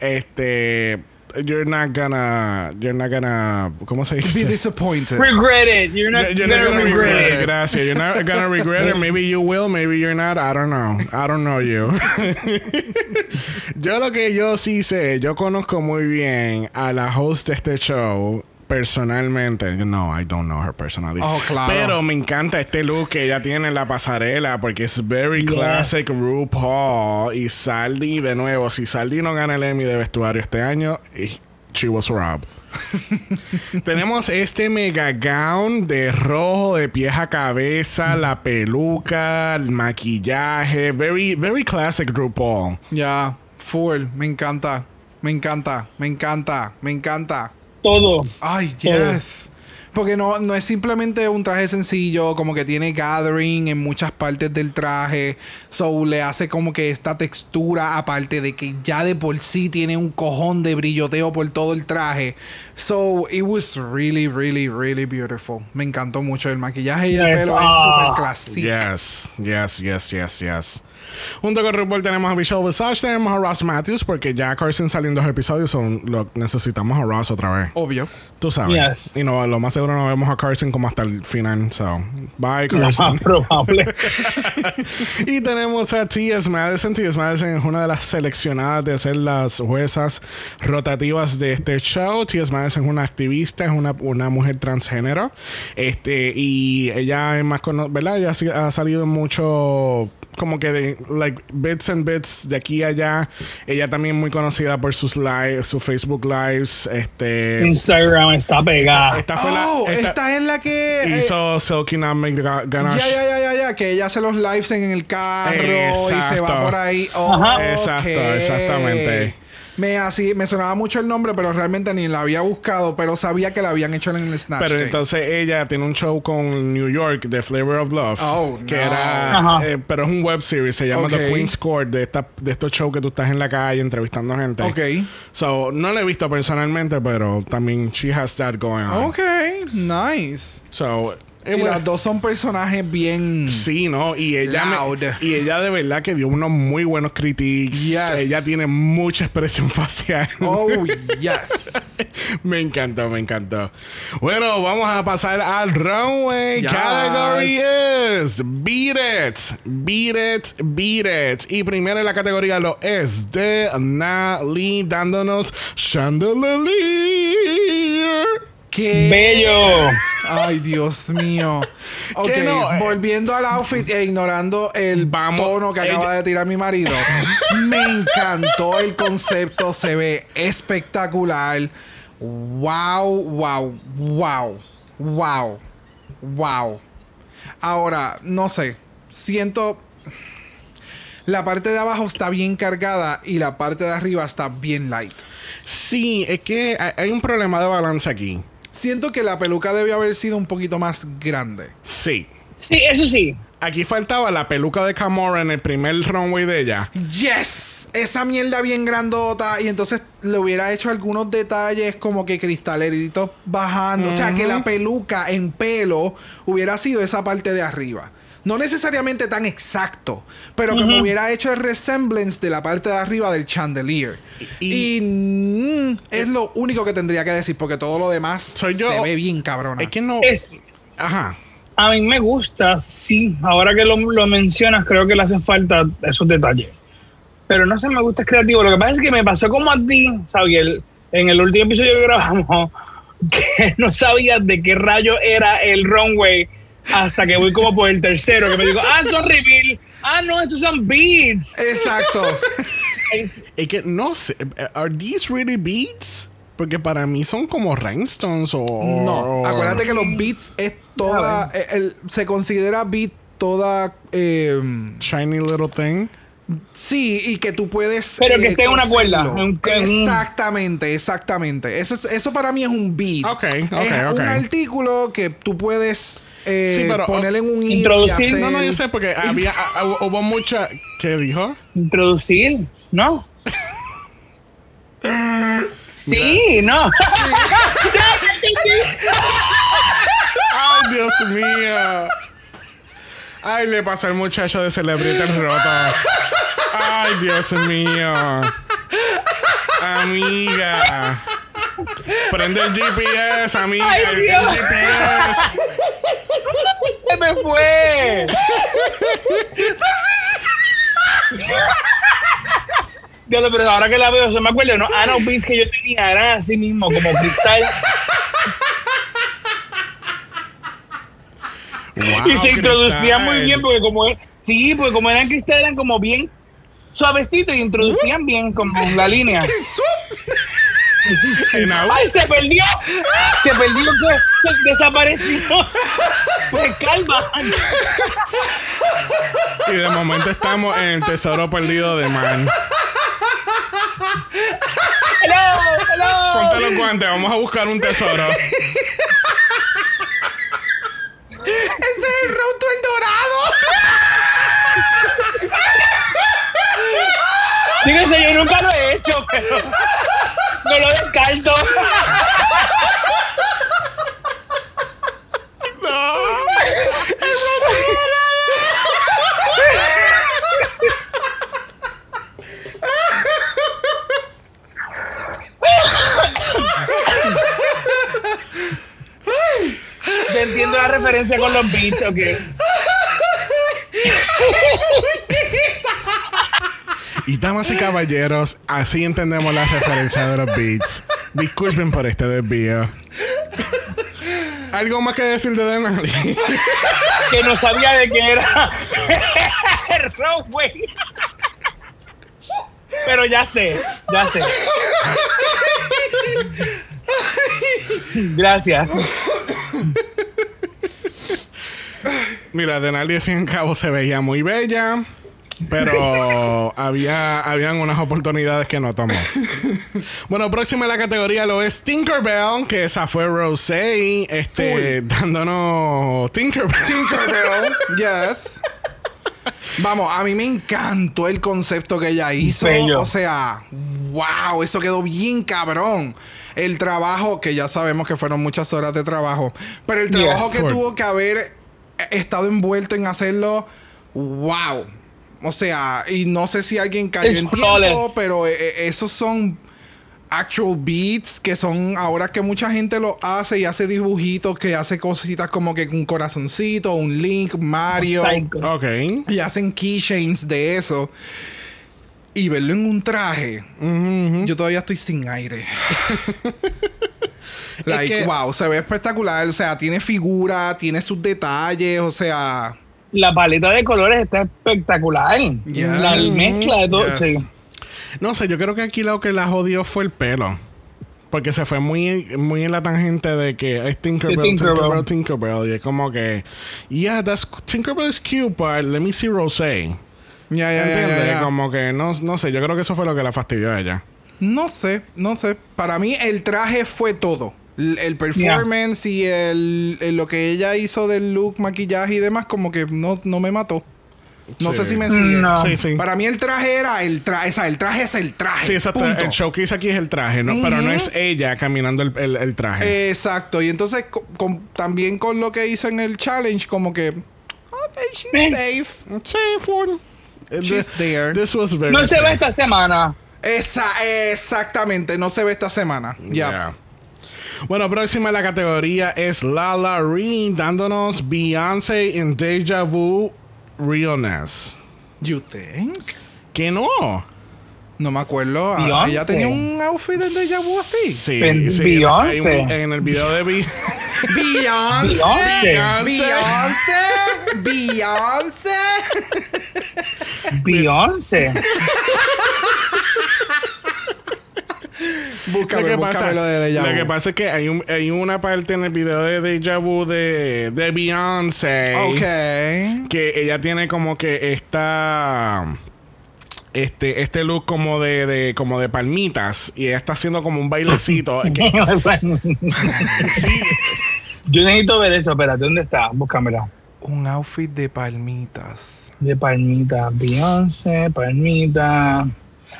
este You're not gonna You're not gonna ¿Cómo se Be dice? disappointed. Regret it. You're not, You're gonna, not gonna regret, regret it. it. Gracias. You're not gonna regret it. Maybe you will, maybe you're not. I don't know. I don't know you. yo lo que yo sí sé, yo conozco muy bien a la host de este show personalmente. No, I don't know her personally. Oh, claro. Pero me encanta este look que ella tiene en la pasarela porque es very Yeah. classic RuPaul. Y Saldi, de nuevo, si Saldi no gana el Emmy de vestuario este año, she was robbed. Tenemos este mega gown de rojo de pies a cabeza, la peluca, el maquillaje, very, very classic RuPaul. Ya, full. Me encanta. Me encanta. Me encanta. Me encanta. Todo. Ay, Todo. yes. Porque no, no es simplemente un traje sencillo, como que tiene gathering en muchas partes del traje. So le hace como que esta textura, aparte de que ya de por sí tiene un cojón de brilloteo por todo el traje. So it was really, really, really beautiful. Me encantó mucho el maquillaje y el Yes. pelo es Ah. súper clásico. Yes, yes, yes, yes, yes. Junto con RuPaul tenemos a Visual Visage, tenemos a Ross Matthews, porque ya Carson saliendo dos episodios, son, lo, necesitamos a Ross otra vez. Obvio. Tú sabes. Yes. Y no, lo más seguro no vemos a Carson como hasta el final. So, bye, Carson. más probable. y tenemos a T.S. Madison. T.S. Madison es una de las seleccionadas de ser las juezas rotativas de este show. T.S. Madison es una activista, es una, una mujer transgénero. Este, y ella es más conocida, ¿verdad? Ella ha salido en mucho como que de like bits and bits de aquí a allá. Ella también muy conocida por sus lives, sus Facebook lives. Este Instagram está pegada. esta fue la oh, esta- esta es la que. eh, hizo Silky Nutmeg Ga- Ganache. Ya, ya, ya, ya, ya, que ella hace los lives en el carro y se va por ahí. Oh, Ajá. Exacto, exactamente. Me, así, me sonaba mucho el nombre, pero realmente ni la había buscado, pero sabía que la habían hecho en el Snatch Pero Game. entonces ella tiene un show con New York de Flavor of Love. Oh, que no. era. Ajá. eh, pero es un web series. Se llama. The Queen's Court. De, esta, de estos shows que tú estás en la calle entrevistando gente. Ok. So, no la he visto personalmente, pero también she has that going on. Ok, nice. So, Y las dos son personajes bien. Sí, ¿no? Y ella, me- y ella de verdad que dio unos muy buenos critiques. Yes. Ella tiene mucha expresión facial. Oh, yes. me encantó, me encantó. Bueno, vamos a pasar al runway. Yes. Category is Beat It, Beat It, Beat It. Y primero en la categoría lo es de Nali dándonos Chandelier. Qué Bello. Ay, Dios mío. Ok, no, volviendo al outfit e ignorando el Vamos, tono que acaba de tirar mi marido. me encantó el concepto, se ve espectacular. Wow, wow, wow, wow, wow. Ahora, no sé, siento... La parte de abajo está bien cargada y la parte de arriba está bien light. Sí, es que hay un problema de balance aquí. Siento que la peluca debió haber sido un poquito más grande. Sí. Sí, eso sí. Aquí faltaba la peluca de Camora en el primer runway de ella. Yes. esa mierda bien grandota y entonces le hubiera hecho algunos detalles como que cristaleritos bajando. O sea, que la peluca en pelo hubiera sido esa parte de arriba. No necesariamente tan exacto, pero que me hubiera hecho el resemblance de la parte de arriba del chandelier. Y, Y- mm, es lo único que tendría que decir, porque todo lo demás Soy yo- se ve bien cabrona. Es que no. Es- Ajá. a mí me gusta, sí. Ahora que lo, lo mencionas, creo que le hacen falta esos detalles. Pero no sé, me gusta es creativo. Lo que pasa es que me pasó como a ti, Xavier, en el último episodio que grabamos, que no sabía de qué rayo era el runway hasta que voy como por el tercero, que me digo, ah, son reveal. Ah, no, estos son beats. Exacto. Es que no sé. ¿Are these really beats? Porque para mí son como rhinestones o. No, acuérdate que los beats es toda. el- se considera beat toda. eh, Shiny little thing. Sí, y que tú puedes. Pero que eh, esté en una cuerda, un- Exactamente, exactamente. Eso, es- eso para mí es un beat. Ok, ok, es ok. un artículo que tú puedes eh, Sí, pero- poner en un Introducir- hacer- No, no, yo sé, porque había. hubo mucha. ¿Qué dijo? Introducir, ¿no? Sí, no. ¡Ay, Dios mío! Ay, le pasó al muchacho de Celebrity el roto. ¡Ay, Dios mío! Amiga. Prende el GPS, amiga. Ay, el, el Dios. GPS. Se me fue. Diablo, pero ahora que la veo, se me acuerda, ¿no? Ah, no, beats que yo tenía eran así mismo, como cristal. Wow, y se introducían cristal. muy bien, porque como sí, porque como eran cristal, eran como bien suavecitos y introducían bien como la línea. ¡Ay, se perdió! Se perdió, se desapareció. Pues calma. Y de momento estamos en el tesoro perdido de Man. ¡Hello! ¡Hello! Ponte los guantes, vamos a buscar un tesoro. ¡Ese es el roto el dorado! Fíjense, yo nunca lo he hecho, pero no lo descarto. Te entiendo la referencia con los beats, ok. Y damas y caballeros, así entendemos la referencia de los beats. Disculpen por este desvío. ¿Algo más que decir de Denali? Que no sabía de qué era el. Pero ya sé, ya sé. Gracias. Mira, Denali al fin y al cabo se veía muy bella. Pero había habían unas oportunidades que no tomó. bueno, próxima en la categoría lo es Tinkerbell, que esa fue Rosé, este, dándonos Tinkerbell. Tinkerbell, yes. Vamos, a mí me encantó el concepto que ella hizo. Bello. O sea, wow, eso quedó bien cabrón. El trabajo, que ya sabemos que fueron muchas horas de trabajo, pero el Yeah, trabajo que tuvo que haber eh, estado envuelto en hacerlo, wow. O sea, y no sé si alguien cayó Es en flawless. tiempo, pero eh, eh, esos son actual beats que son ahora que mucha gente lo hace y hace dibujitos que hace cositas como que un corazoncito, un Link, Mario Psycho. Ok. y hacen keychains de eso. Y verlo en un traje, yo todavía estoy sin aire. like, que- wow, se ve espectacular. O sea, tiene figura, tiene sus detalles, o sea. La paleta de colores está espectacular. Yes. La mezcla de todo. Yes. sí. No sé, yo creo que aquí lo que la jodió fue el pelo. Porque se fue muy, muy en la tangente de que es Tinkerbell, Tinkerbell. Tinkerbell, Tinkerbell. Y es como que, yeah, that's, Tinkerbell is cute, but let me see Rosé. Ya, ya, ya, ¿Entiendes? ya, ya. Como que, no, no sé, yo creo que eso fue lo que la fastidió a ella. No sé, no sé. Para mí el traje fue todo. El performance y el, el- lo que ella hizo del look, maquillaje y demás, como que no, no me mató. No Sí. sé si me siguen. No. Sí, sí. Para mí el traje era el traje, o sea, el traje es el traje. Sí, exacto. punto. El showcase aquí es el traje, ¿no? Pero no es ella caminando el, el- el traje. Exacto. Y entonces con- también con lo que hizo en el challenge, como que. Ok, she's Eh. safe. sí, fue. She's there. This was very No se safe. ve esta semana. Esa, exactamente. No se ve esta semana. Ya. Yeah. Bueno, próxima en la categoría es Lala Ree dándonos Beyoncé en Deja Vu Realness. You think? Que no. No me acuerdo. Ah. Ella tenía un outfit de déjà vu así. Sí, Ben- sí. Beyoncé. en el video de Be Beyoncé. Beyoncé. Beyoncé. Beyoncé. Beyoncé. Búscame, lo que búscame pasa, lo de déjà lo que pasa es que hay, un- hay una parte en el video de Deja Vu de, de Beyoncé. Ok. que ella tiene como que esta este este look como de, de- como de palmitas y ella está haciendo como un bailecito que- sí, Yo necesito ver eso. Espérate, ¿dónde está? Búscamela. Un outfit de palmitas. De palmita. Beyoncé, palmita.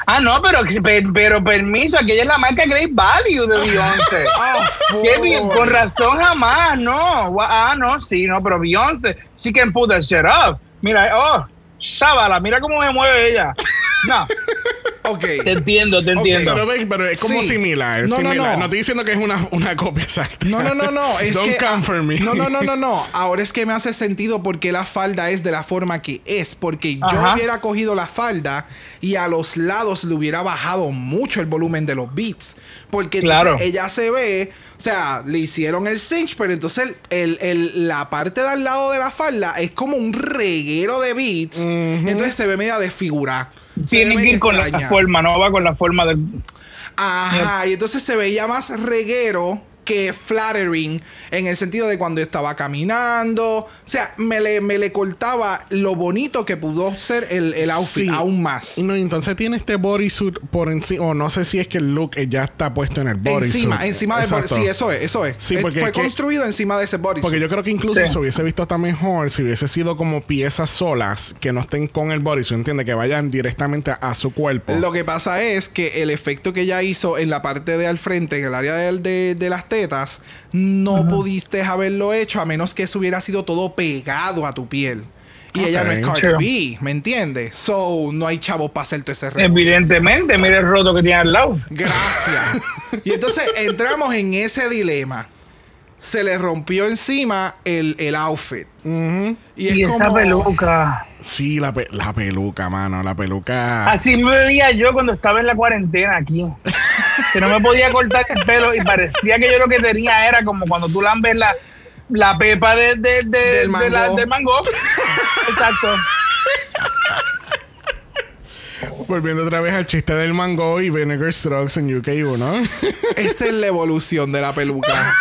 Ah, no, pero, pe- pero permiso, aquella es la marca Great Value de Beyoncé. Ah, Qué bien, con razón jamás, no. Ah, no, sí, no, pero Beyoncé, she can put that shit up. Mira, oh, sábala, mira cómo se mueve ella. No, Ok. te entiendo, te entiendo. pero, ve, pero es como Sí. similar, No, no, similar. no. estoy diciendo que es una, una copia exacta No, no, no, no. Es Don't que, come for me. No, no, no, no, no. Ahora es que me hace sentido porque la falda es de la forma que es. Porque yo hubiera cogido la falda y a los lados le hubiera bajado mucho el volumen de los beats. Porque entonces Claro. ella se ve. O sea, le hicieron el cinch, pero entonces el, el- la parte de al lado de la falda es como un reguero de beats. Entonces se ve media desfigurada. Tiene que ir con la forma, no va con la forma del... Ajá, y entonces se veía más reguero que flattering en el sentido de cuando estaba caminando. O sea, me le, me le cortaba lo bonito que pudo ser el, el outfit Sí. aún más. no, y entonces tiene este bodysuit por encima o no sé si es que el look ya está puesto en el bodysuit Encima, encima de Exacto. Sí, eso es, eso es. Sí, Eh, porque Fue es que- construido encima de ese bodysuit. Porque yo creo que incluso Sí. se hubiese visto hasta mejor si hubiese sido como piezas solas que no estén con el bodysuit, ¿entiendes? Que vayan directamente a, a su cuerpo. Lo que pasa es que el efecto que ella hizo en la parte de al frente, en el área de, de- de las tetas, no pudiste haberlo hecho a menos que eso hubiera sido todo pegado a tu piel. Y ella no es. Cardi. B, ¿me entiendes? So, no hay chavos para hacer todo ese revolú. Evidentemente, mira el roto que tiene al lado. Gracias. y entonces entramos en ese dilema. Se le rompió encima el, el outfit. Y es Y esa como... peluca. Sí, la, pe- la peluca, mano, la peluca. Así me veía yo cuando estaba en la cuarentena aquí. Que no me podía cortar el pelo y parecía que yo lo que tenía era como cuando tú lambes la, la pepa de, de, de- Del de la- mango. del mango. Exacto. Volviendo otra vez al chiste del mango y Vinegar Strokes en UK1. Esta es la evolución de la peluca.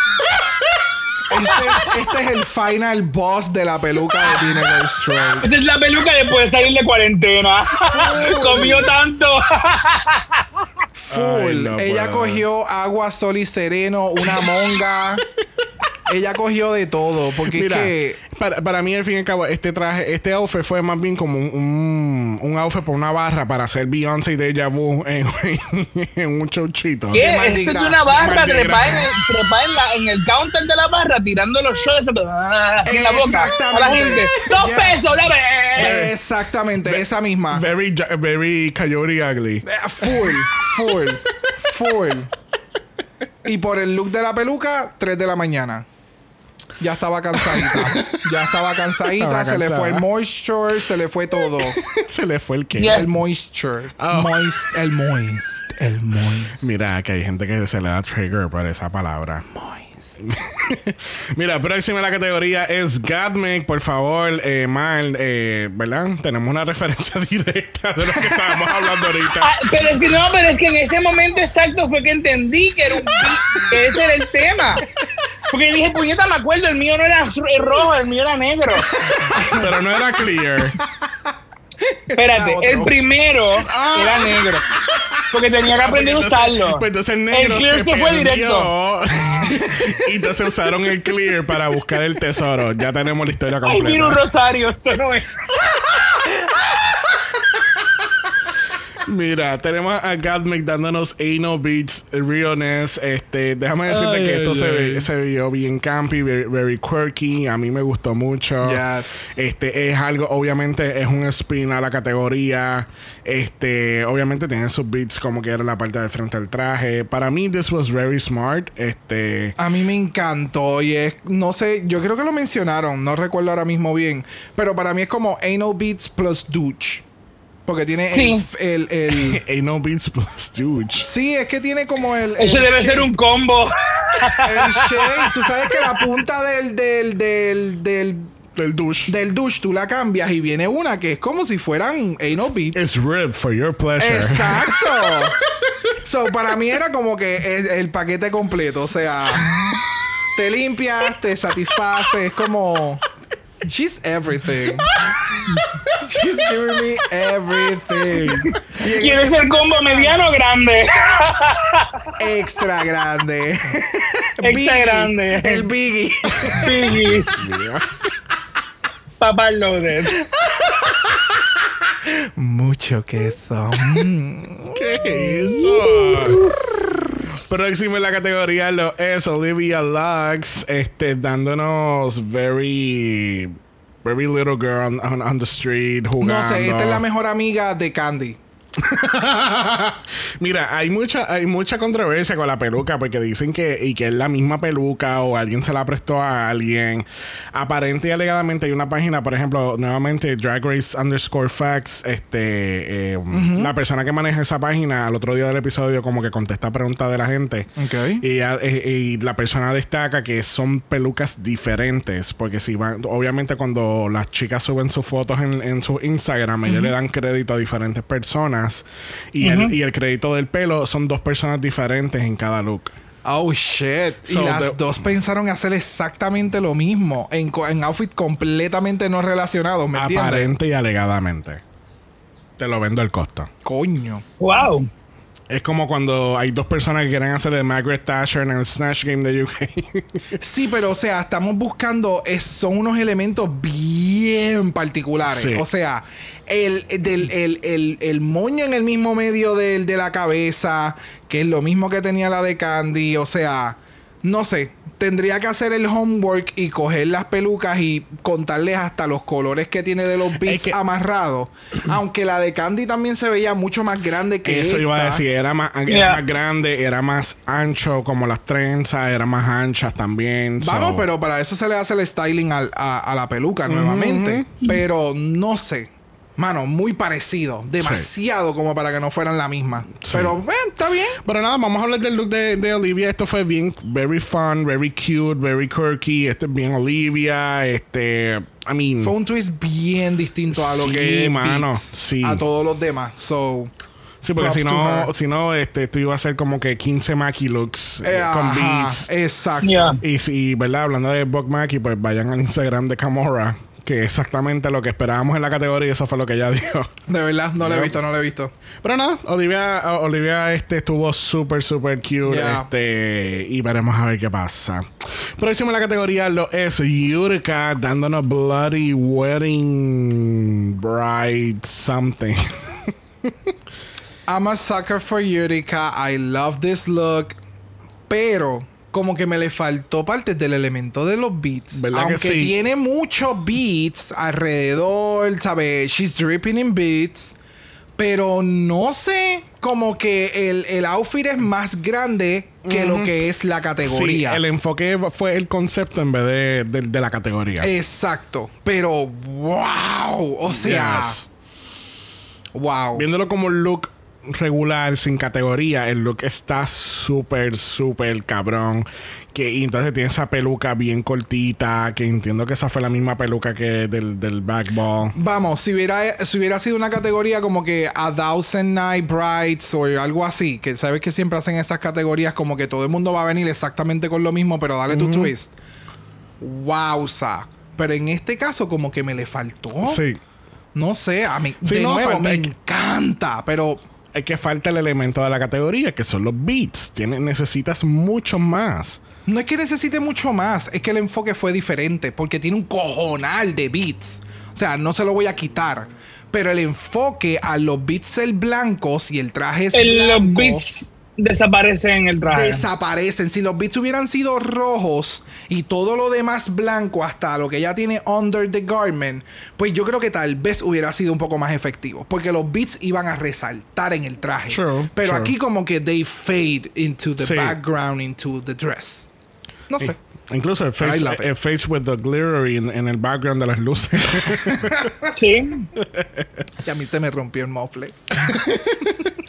Este es, este es el final boss de la peluca de Vinegar Strokes. Esa es la peluca después de salir de cuarentena. Comió tanto. Full. Ay, no Ella puedo. cogió agua, sol y sereno, una monga. Ella cogió de todo. Porque Mira, es que. para, para mí, al fin y al cabo, este traje, este outfit fue más bien como un, un, un outfit por una barra para hacer Beyoncé y Deja Vu en, en un showchito. ¿Qué? Esto es una barra trepa en, el, trepa en, la- en el counter de la barra tirando los shots ah, en la boca a la Exactamente. gente. ¡Dos Yes. pesos! ¡Dame! Exactamente, esa misma. Very, very coyote ugly. Eh, Full, full, full. Y por el look de la peluca, 3 de la mañana. Ya estaba cansadita. Ya estaba cansadita. Estaba se le fue el moisture, se le fue todo. Se le fue el. Yeah. El moisture. Oh. Moist, el moist. El moist. Mira, que hay gente que se le da trigger por esa palabra. Mira, próxima en la categoría es Godmake. Por favor, eh, Mal, eh, ¿verdad? Tenemos una referencia directa de lo que estábamos hablando ahorita. Ah, pero es que no, pero es que en ese momento exacto fue que entendí que era un que ese era el tema. Porque dije, puñeta, me acuerdo, el mío no era rojo, el mío era negro. Pero no era clear. Espérate, otro. el primero era negro. Porque tenía que aprender a Entonces- usarlo. Pues entonces el negro El clear se fue perdió. directo. y entonces usaron el clear para buscar el tesoro. Ya tenemos la historia Ay, mira un completa. rosario, esto no es. Mira, tenemos a Gottmik dándonos Anal Beats, Realness. Este, déjame decirte Ay, que esto ay, se, ve- se vio bien campy, very, very quirky. A mí me gustó mucho. Yes. Este es algo, obviamente, es un spin a la categoría. Este, obviamente tiene sus beats como que era la parte del frente del traje. Para mí, this was very smart. Este. A mí me encantó y es, no sé, yo creo que lo mencionaron, no recuerdo ahora mismo bien, pero para mí es como Anal Beats plus Douche. Porque tiene Sí. el, el, el- Anal Beats plus Douche. Sí, es que tiene como el... Eso el debe shape, ser un combo. El shape, tú sabes que la punta del, del, del, del, Del douche. del douche tú la cambias y viene una que es como si fueran Anal Beats. It's ribbed for your pleasure. Exacto. so, para mí era como que el, el paquete completo. O sea, te limpias, te satisface. Es como. She's everything. She's giving me everything. ¿Quieres este el de combo mediano o grande? Extra grande. Extra Biggie. grande. El Biggie. Piggies. Papá loaded. Mucho queso. Mm. ¿Qué es eso? Próximo en la categoría lo es Olivia Lux, este, dándonos very, very little girl on, on- the street jugando. No sé, esta es la mejor amiga de Candy. Mira, hay mucha, hay mucha controversia con la peluca porque dicen que, y que es la misma peluca o alguien se la prestó a alguien. Aparente y alegadamente hay una página, por ejemplo, nuevamente Drag Race underscore facts. Este, eh, la persona que maneja esa página al otro día del episodio como que contesta preguntas de la gente. Ok. Y, ella- eh, y la persona destaca que son pelucas diferentes. Porque si van, obviamente cuando las chicas suben sus fotos en, en su Instagram, ellos le dan crédito a diferentes personas. Y, el, y el crédito del pelo son dos personas diferentes en cada look. Oh shit. So y las the- dos pensaron hacer exactamente lo mismo. En, co- en outfit completamente no relacionados, ¿me entiendes? Aparente y alegadamente. Te lo vendo al costo. Coño. Wow. Es como cuando hay dos personas que quieren hacer de Margaret Thatcher en el Snatch Game de UK. Sí, pero o sea, estamos buscando, es- son unos elementos bien particulares. Sí. O sea, el, del, el, el- el moño en el mismo medio del, de la cabeza, que es lo mismo que tenía la de Candy. O sea, no sé. Tendría que hacer el homework y coger las pelucas y contarles hasta los colores que tiene de los beats que- amarrados. Aunque la de Candy también se veía mucho más grande que Eso iba a decir, era más, era Yeah. más grande, era más ancho, como las trenzas, eran más anchas también. so- Vamos, pero para eso se le hace el styling al- a, a la peluca nuevamente. Pero no sé. Mano, muy parecido. Demasiado como para que no fueran la misma. Sí. Pero, bueno, está bien. Pero nada, vamos a hablar del look de, de Olivia. Esto fue bien, very fun, very cute, very quirky. Este es bien Olivia. Este, I mean, Fue un twist bien distinto a lo Sí, que mano, Beats, sí. a todos los demás. So, sí, porque si no, si no, este, esto iba a ser como que 15 Mackie looks eh, eh, con ajá, beats. Exacto. Yeah. Y si, ¿verdad? Hablando de Buck Mackie, pues vayan al Instagram de Camora, que exactamente lo que esperábamos en la categoría y eso fue lo que ella dijo. De verdad, no lo he visto, no lo he visto. Pero nada, Olivia, Olivia este, estuvo súper, súper cute. Yeah. Este, y veremos a ver qué pasa. Próximo en la categoría lo es Yurika dándonos Bloody Wedding Bride Something. I'm a sucker for Yurika. I love this look. Pero como que me le faltó parte del elemento de los beats. ¿Verdad que Aunque sí? tiene muchos beats alrededor, ¿sabes? She's dripping in beats. Pero no sé, como que el, el outfit es más grande que lo que es la Sí, categoría. el enfoque fue el concepto en vez de, de- de la categoría. Exacto. Pero wow. O sea, Yes. wow. Viéndolo como look regular, sin categoría, el look está súper, súper cabrón. Que, y entonces tiene esa peluca bien cortita, que entiendo que esa fue la misma peluca que del, del backball. Vamos, si hubiera, si hubiera sido una categoría como que A Thousand Night Brides o algo así, que sabes que siempre hacen esas categorías como que todo el mundo va a venir exactamente con lo mismo, pero dale tu twist. Wowza. Pero en este caso como que me le faltó. Sí. No sé, a mí Sí, de no, nuevo me encanta, pero que falta el elemento de la categoría, que son los beats. Tienes, necesitas mucho más. no es que necesite mucho más, es que el enfoque fue diferente porque tiene un cojonal de beats. O sea, no se lo voy a quitar. pero el enfoque a los bits blancos y el traje es El- los bits desaparecen en el traje. desaparecen. Si los bits hubieran sido rojos y todo lo demás blanco, hasta lo que ella tiene under the garment, pues yo creo que tal vez hubiera sido un poco más efectivo. Porque los bits iban a resaltar en el traje. True, Pero true. aquí como que they fade into the Sí. background, into the dress. No sé. Incluso el face, el face with the glittery en, en el background de las luces. Sí. Y a mí se me rompió el mofle.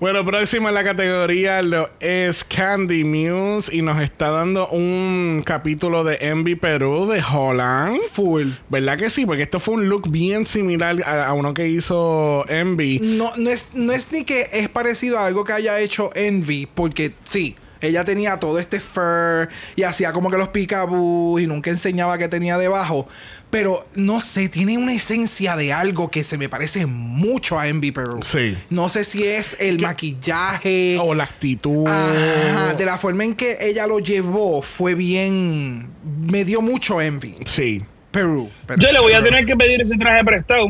bueno, próximo en la categoría lo es Candy Muse y nos está dando un capítulo de Envy Perú de Holland. Full. ¿Verdad que sí? Porque esto fue un look bien similar a, a uno que hizo Envy. No, no, es, no es ni que es parecido a algo que haya hecho Envy, porque sí, ella tenía todo este fur y hacía como que los picabús y nunca enseñaba qué tenía debajo. Pero no sé, tiene una esencia de algo que se me parece mucho a Envy Peru. Sí. No sé si es el maquillaje. O la actitud. Ajá, de la forma en que ella lo llevó fue bien. Me dio mucho envy. Sí. Perú. Perú, Yo le voy a tener que pedir ese traje prestado.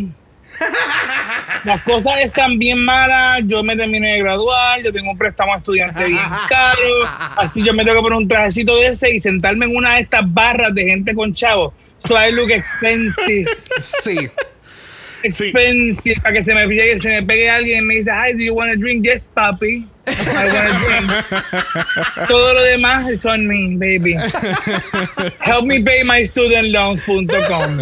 Las cosas están bien malas. Yo me terminé de graduar. Yo tengo un préstamo a estudiante bien caro. Así yo me tengo que poner un trajecito de ese y sentarme en una de estas barras de gente con chavos. So I look expensive. Sí. Expensive. Para que se me, pegue, se me pegue alguien y me dice, Hi, do you want a drink? Yes, papi. I want a drink. Todo lo demás es on me, baby. Help me pay my studentloans.com.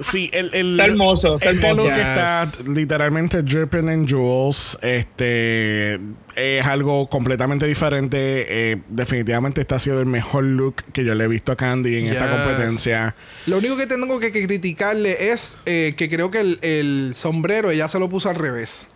Sí, el, el, Está hermoso, está este hermoso. look Yes. está literalmente dripping in jewels. Este es algo completamente diferente. Eh, definitivamente está siendo el mejor look que yo le he visto a Candy en esta competencia. Lo único que tengo que, que criticarle es eh, que creo que el, el sombrero ella se lo puso al revés.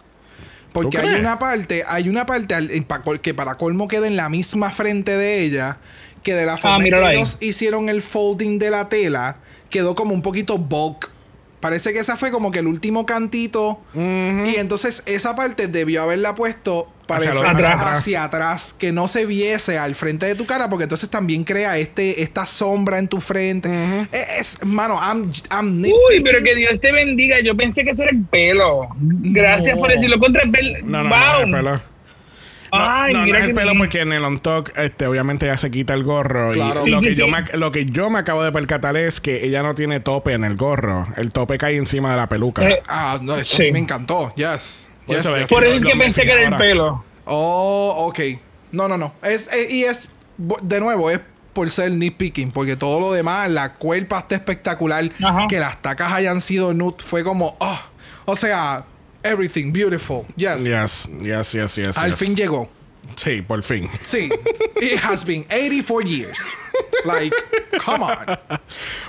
Porque ¿Tú hay una parte, hay una parte al- en pa- que para colmo queda en la misma frente de ella, que de la forma en míralo que ahí. ellos hicieron el folding de la tela, quedó como un poquito bulk. Parece que esa fue como que el último cantito. Y entonces esa parte debió haberla puesto para Hacia atrás. hacia atrás, que no se viese al frente de tu cara, porque entonces también crea este, esta sombra en tu frente. Es, mano, I'm, I'm Uy, pero que Dios te bendiga. Yo pensé que eso era el pelo. Gracias No. por decirlo contra el pelo. No, no, wow. no, el pelo. No, Ay, no, no mira es el pelo porque en el on talk, este, obviamente ya se quita el gorro. Claro. Y lo, Sí, que sí, yo. Me, lo que yo me acabo de percatar es que ella no tiene tope en el gorro. El tope cae encima de la peluca. Eh, Ah, no, eso Sí. a mí me encantó. Yes. Por Yes, eso yes, es Por eso es que pensé que era el pelo. Oh, ok. No, no, no. Es, es- y es, de nuevo, es por ser nitpicking, porque todo lo demás, la cuerpa está espectacular. Ajá. Que las tacas hayan sido nude fue como, oh, o sea, everything beautiful. Yes. Yes, yes, yes, yes. Al yes. fin llegó. Sí, por fin. Sí. It has been 84 years. Like, come on.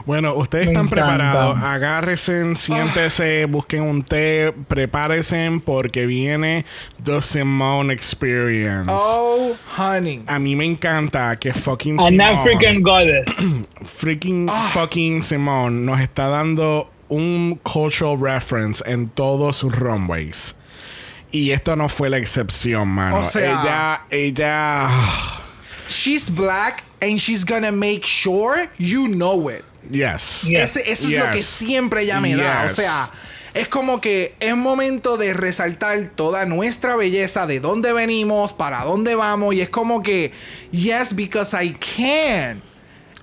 Bueno, ustedes Me están encanta. preparados. Agárrense, siéntese, busquen un té, prepárense porque viene The Simone Experience. Oh, honey. A mí me encanta que fucking An Simone, African goddess. freaking Ah. fucking Simone nos está dando un cultural reference en todos sus runways. Y esto no fue la excepción, mano. O sea- ella, ella. She's black and she's gonna make sure you know it. Yes. Ese- eso es lo que Yes. siempre ella me da. O Yes. sea, es como que es momento de resaltar toda nuestra belleza, de dónde venimos, para dónde vamos. Y es como que, yes, because I can.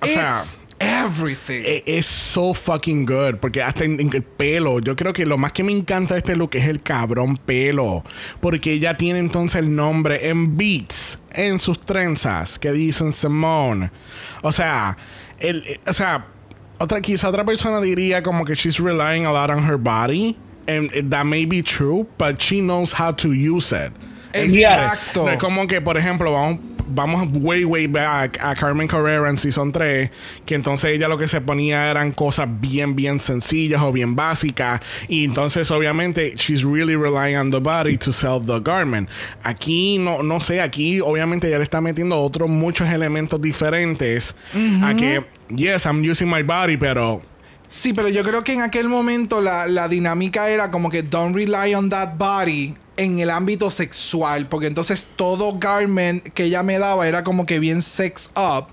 O sea, everything. E- Es so fucking good. Porque hasta en, en el pelo. Yo creo que lo más que me encanta de este look es el cabrón pelo. Porque ella tiene entonces el nombre en beats. En sus trenzas. Que dicen Simone. O sea. El, eh, o sea. Otra, quizá otra persona diría como que she's relying a lot on her body. And that may be true. But she knows how to use it. Exacto. No es como que, por ejemplo, vamos, vamos way, way back a Carmen Carrera en Season 3, que entonces ella lo que se ponía eran cosas bien, bien sencillas o bien básicas. Y entonces, obviamente, she's really relying on the body to sell the garment. Aquí, no, no sé, aquí obviamente ella le está metiendo otros muchos elementos diferentes a que, yes, I'm using my body, pero... Sí, pero yo creo que en aquel momento la, la dinámica era como que don't rely on that body en el ámbito sexual, porque entonces todo garment que ella me daba era como que bien sex up,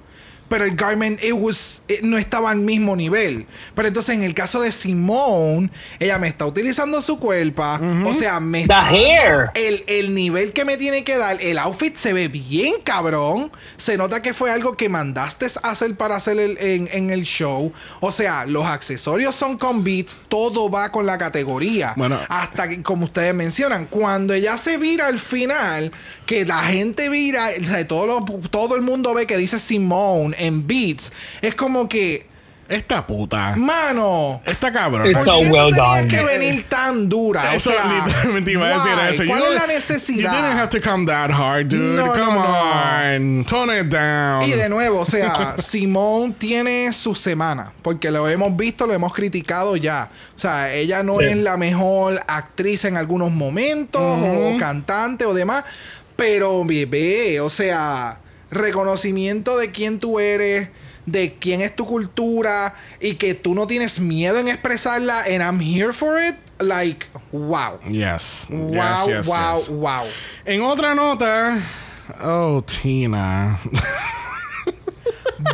pero el garment it was, it no estaba al mismo nivel. Pero entonces en el caso de Simone, ella me está utilizando su cuerpo, o sea, me The hair. El, el nivel que me tiene que dar, el outfit se ve bien cabrón, se nota que fue algo que mandaste a hacer para hacer el, en, en el show, o sea, los accesorios son con beats, todo va con la categoría. Bueno. Hasta que, como ustedes mencionan, cuando ella se vira al final, que la gente vira, o sea, todo, lo- todo el mundo ve que dice Simone en beats, es como que, Esta puta. mano. Esta cabrón. It's ¿Por so qué well done. que venir tan dura? Eso o sea, literalmente iba a decir eso. ¿Cuál You es la necesidad? You didn't have to come that hard, dude. No, no, come no. on. Tone it down. Y de nuevo, o sea, Simone tiene su semana, porque lo hemos visto, lo hemos criticado ya. O sea, ella no Sí. es la mejor actriz en algunos momentos, o cantante o demás, pero bebé, o sea, reconocimiento de quién tú eres, de quién es tu cultura, y que tú no tienes miedo en expresarla, and I'm here for it, like, wow. Yes. Wow, Yes, yes, wow, yes. wow. En otra nota. Oh, Tina.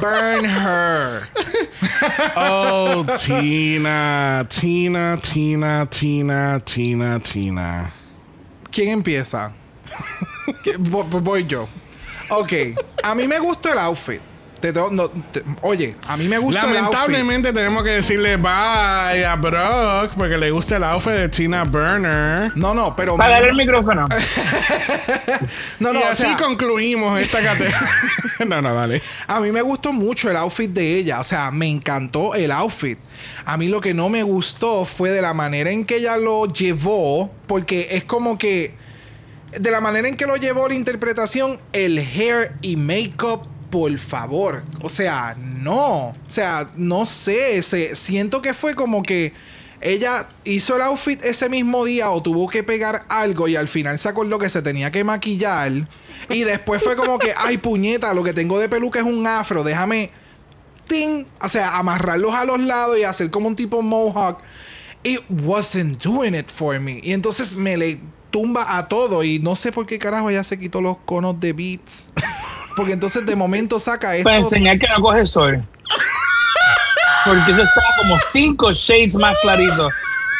Burn her. Oh, Tina. Tina, Tina, Tina, Tina, Tina. ¿Quién empieza? ¿Qué- vo- vo- Voy yo. Ok. A mí me gustó el outfit. Te tengo- no, te- oye, a mí me gustó el outfit. Lamentablemente tenemos que decirle bye a Brock porque le gusta el outfit de Tina Burner. No, no, pero. Pagar el micrófono. No, no, y o así sea, concluimos esta categoría. no, no, dale. a mí me gustó mucho el outfit de ella. O sea, me encantó el outfit. A mí lo que no me gustó fue de la manera en que ella lo llevó. Porque es como que. De la manera en que lo llevó la interpretación, el hair y makeup, por favor. O sea, no. O sea, no sé. Se, siento que fue como que ella hizo el outfit ese mismo día o tuvo que pegar algo y al final se acordó que se tenía que maquillar. Y después fue como que, ay, puñeta, lo que tengo de peluca es un afro, déjame. Ting, o sea, amarrarlos a los lados y hacer como un tipo mohawk. It wasn't doing it for me. Y entonces me le tumba a todo. Y no sé por qué carajo ella se quitó los conos de beats. Porque entonces de momento saca esto. Para enseñar que no coge sol. Porque eso estaba como cinco shades más clarito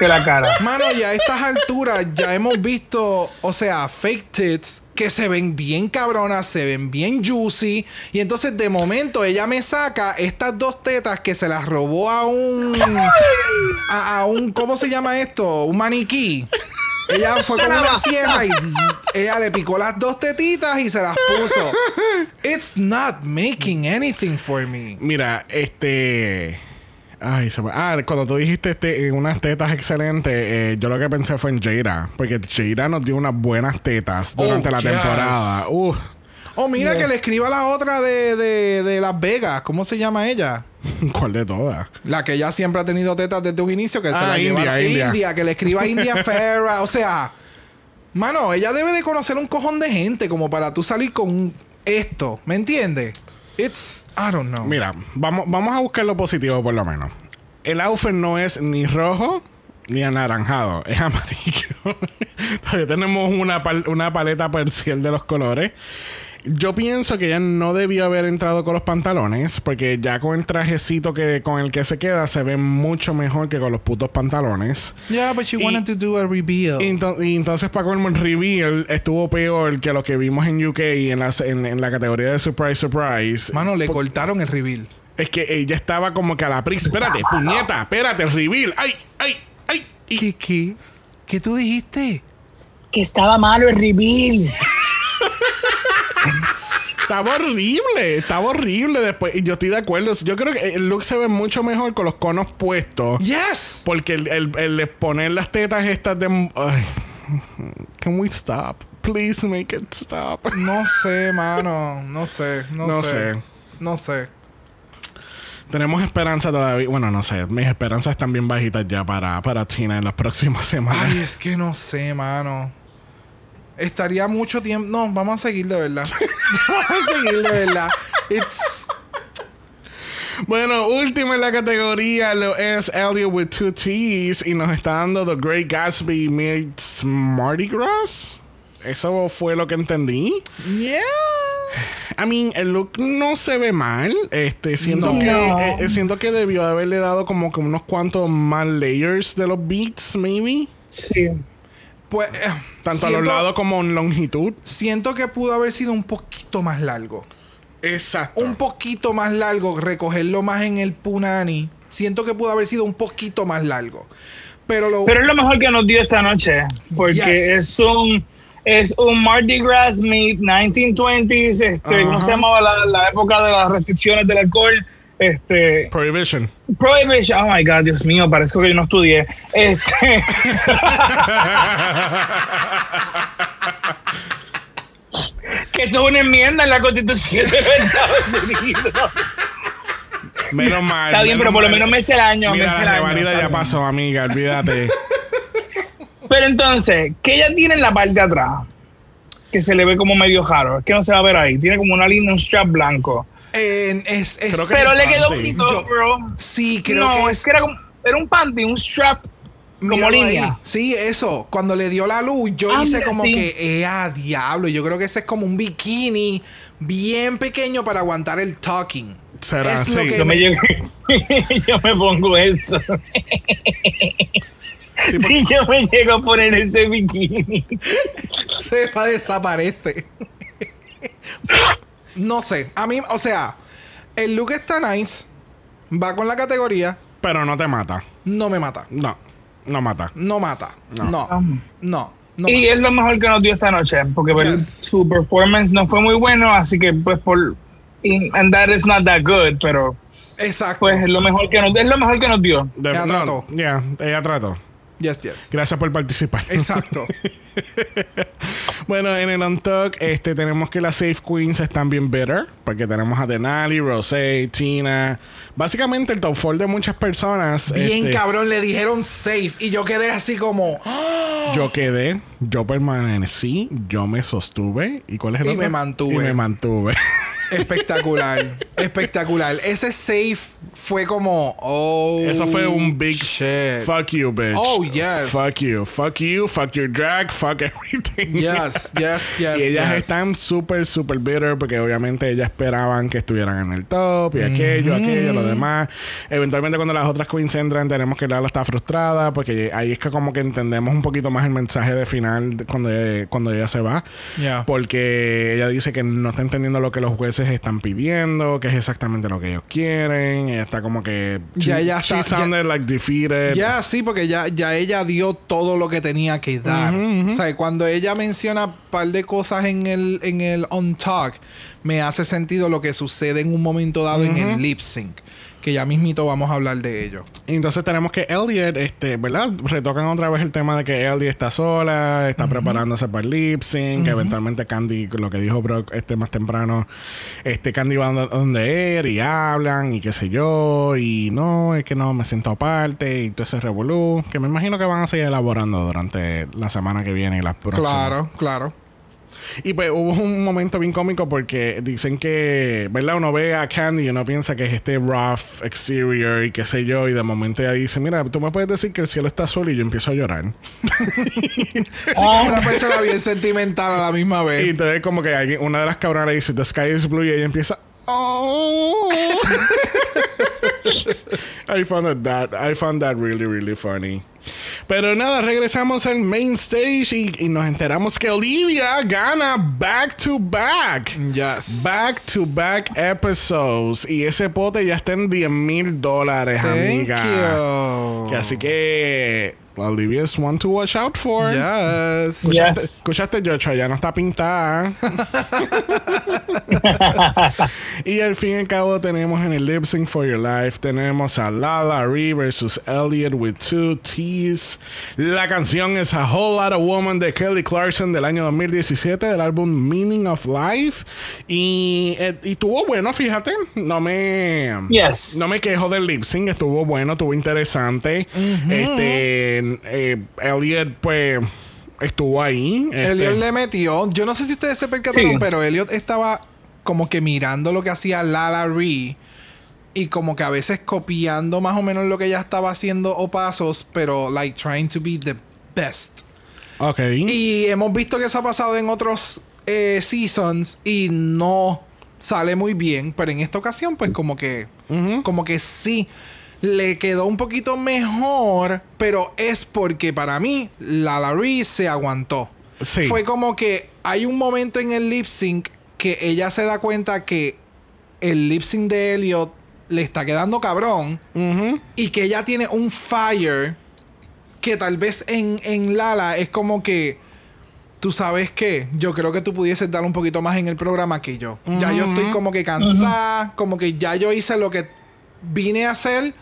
que la cara. Mano, y a estas alturas ya hemos visto, o sea, fake tits que se ven bien cabronas, se ven bien juicy. Y entonces de momento ella me saca estas dos tetas que se las robó a un. A, a un. ¿Cómo se llama esto? Un maniquí. Ella fue con una sierra y ella le picó las dos tetitas y se las puso. It's not making anything for me. Mira, este. Ay, se me- Ah, cuando tú dijiste este, eh, unas tetas excelentes, eh, yo lo que pensé fue en Jada. Porque Jada nos dio unas buenas tetas durante Oh, la yes. temporada. Uh, Oh, mira Yeah. que le escriba a la otra de, de, de Las Vegas. ¿Cómo se llama ella? ¿Cuál de todas? La que ya siempre ha tenido tetas desde un inicio, que se Ah, la India, lleva India. que le escriba a India Ferra. O sea, mano, ella debe de conocer un cojón de gente como para tú salir con esto. ¿Me entiendes? It's, I don't know. Mira, vamos, vamos a buscar lo positivo por lo menos. El outfit no es ni rojo ni anaranjado, es amarillo. Todavía tenemos una, pal- una paleta parcial de los colores. Yo pienso que ella no debió haber entrado con los pantalones, porque ya con el trajecito que, con el que se queda se ve mucho mejor que con los putos pantalones. Yeah, but she Y- wanted to do a reveal. Y, ento- y entonces para colmo el reveal estuvo peor que lo que vimos en UK en la, en, en la categoría de Surprise Surprise. Mano, le cortaron el reveal. Es que ella estaba como que a la prisa. Espérate, puñeta, espérate, el reveal. ¡Ay, ay, ay! Y- ¿Qué, qué? ¿Qué tú dijiste? Que estaba malo el reveal. Estaba horrible, estaba horrible después. Y yo estoy de acuerdo. Yo creo que el look se ve mucho mejor con los conos puestos. Yes. Porque el, el- el poner las tetas estas de. Ay. Can we stop? Please make it stop. No sé, mano. No sé. No, No sé. sé. No sé. Tenemos esperanza todavía. Bueno, no sé. Mis esperanzas están bien bajitas ya para, para Tina en las próximas semanas. Ay, es que no sé, mano. Estaría mucho tiempo. No, vamos a seguir de verdad. vamos a seguir de verdad. It's. Bueno, último en la categoría lo es Elliot with two T's y nos está dando The Great Gatsby meets Mardi Gras. Eso fue lo que entendí. Yeah. I mean, el look no se ve mal. Este, siento No. que eh, eh, siento que debió de haberle dado como que unos cuantos más layers de los beats, maybe. Sí. Pues. eh, Tanto a siento- los lados como en longitud. Siento que pudo haber sido un poquito más largo. Exacto. Un poquito más largo, recogerlo más en el punani. Siento que pudo haber sido un poquito más largo. Pero lo. Pero es lo mejor que nos dio esta noche. Porque Yes. es un es un Mardi Gras meet 1920s. Este, ¿Cómo se llamaba la, la época de las restricciones del alcohol? Este, Prohibition. Prohibition. Oh my God, Dios mío, parezco que yo no estudié. Este, que esto es una enmienda en la constitución de los Estados Unidos. Menos mal. Está bien, pero por lo menos me sé el año. Mira, el la revalida ya pasó, amiga. Olvídate. Pero entonces, ¿qué ella tiene en la parte de atrás? Que se le ve como medio raro. Es que no se va a ver ahí. Tiene como una línea, un strap blanco. Eh, es, es- Creo que- Pero le quedó bonito, Yo- bro. sí, creo no, que es que era, como, era un panty, un strap como ahí. línea. Sí, eso. Cuando le dio la luz, yo Ah, hice mira, como sí. que, eh, a diablo. Yo creo que ese es como un bikini bien pequeño para aguantar el talking. Será Es Yo me, llego- yo me pongo eso. Sí, porque- Si yo me llego a poner ese bikini. Se va desaparece. No sé. A mí, o sea, el look está nice. Va con la categoría. Pero no te mata. No me mata. No. No mata. No mata. No. No. No. No. y mata. es lo mejor que nos dio esta noche, porque pues, Yes. su performance no fue muy bueno, así que pues por and that is not that good, pero Exacto. pues es lo mejor que nos es lo mejor que nos dio. De- Ella no, trató. Ya, ella trató. Yes, yes. Gracias por participar. Exacto. Bueno, en el On Talk este, tenemos que las Safe Queens están bien bitter. Porque tenemos a Denali, Rosé, Tina. Básicamente el top 4 de muchas personas. Bien este, cabrón, le dijeron safe. Y yo quedé así como. ¡ah! Yo quedé, yo permanecí, yo me sostuve. ¿Y cuál es el Y otro? me mantuve. Y me mantuve. Espectacular. espectacular. Ese safe fue como. Oh. Eso fue un big shit. fuck you, bitch. Oh, yes. Fuck you. Fuck you. Fuck your drag. Fuck everything. Yes, yes, yes. y ellas yes. están súper, súper bitter porque obviamente ellas esperaban que estuvieran en el top y aquello, aquello, lo demás. Eventualmente cuando las otras queens entran tenemos que Lala está frustrada porque ahí es que como que entendemos un poquito más el mensaje de final cuando ella, cuando ella se va. Yeah. Porque ella dice que no está entendiendo lo que los jueces están pidiendo, que es exactamente lo que ellos quieren. Ella está como que... Ya ella she está- sounded like defeated. Ya, sí, porque ya, ya ella dio todo lo que tenía que dar. O sea, cuando ella menciona un par de cosas en el, en el On Talk, me hace sentido lo que sucede en un momento dado en el lip sync. Que ya mismito vamos a hablar de ello. Entonces tenemos que Elliot, este, ¿verdad? Retocan otra vez el tema de que Elliot está sola, está preparándose para el lip sync, que eventualmente Candy, lo que dijo Brock este más temprano, este Candy va donde, donde él y hablan y qué sé yo, y no, es que no me siento aparte y todo ese revolú, que me imagino que van a seguir elaborando durante la semana que viene y las próximas. Claro, claro. Y pues hubo un momento bien cómico porque dicen que, ¿verdad? Uno ve a Candy y uno piensa que es este rough exterior y qué sé yo, y de momento ella dice, mira, tú me puedes decir que el cielo está azul y yo empiezo a llorar. Como una persona bien sentimental a la misma Y vez. entonces como que alguien- una de las cabronas le dice, the sky is blue y ella empieza, oh. I found that, I found that really, really funny. Pero nada, regresamos al main stage y, y nos enteramos que Olivia gana back to back. Yes. Back to back episodes. Y ese pote ya está en 10 mil dólares, amiga. you. Que así que Olivia es one to watch out for. Yes. Escuchaste, Yes. escuchaste, Joshua, ya no está pintada. y al fin y al cabo tenemos en el Lip Sync for Your Life, tenemos a Lala Ree versus Elliot with two T's. La canción es A Whole Lot of Woman de Kelly Clarkson del año 2017 del álbum Meaning of Life. Y, eh, y tuvo bueno, fíjate, no me... Yes. No me quejo del lip sync, estuvo bueno, estuvo interesante. Este, eh, Elliot, pues, estuvo ahí. este, Elliot le metió. Yo no sé si ustedes se percataron, Sí. pero Elliot estaba como que mirando lo que hacía Lala Ree. Y como que a veces copiando más o menos lo que ella estaba haciendo o pasos, pero like trying to be the best. Ok. Y hemos visto que eso ha pasado en otros eh, seasons y no sale muy bien, pero en esta ocasión pues como que como que sí le quedó un poquito mejor, pero es porque para mí la Larry se aguantó. Sí. Fue como que hay un momento en el lip sync que ella se da cuenta que el lip sync de Elliot le está quedando cabrón y que ella tiene un fire que tal vez en, en Lala es como que tú sabes que yo creo que tú pudieses dar un poquito más en el programa que yo. Ya yo estoy como que cansada, como que ya yo hice lo que vine a hacer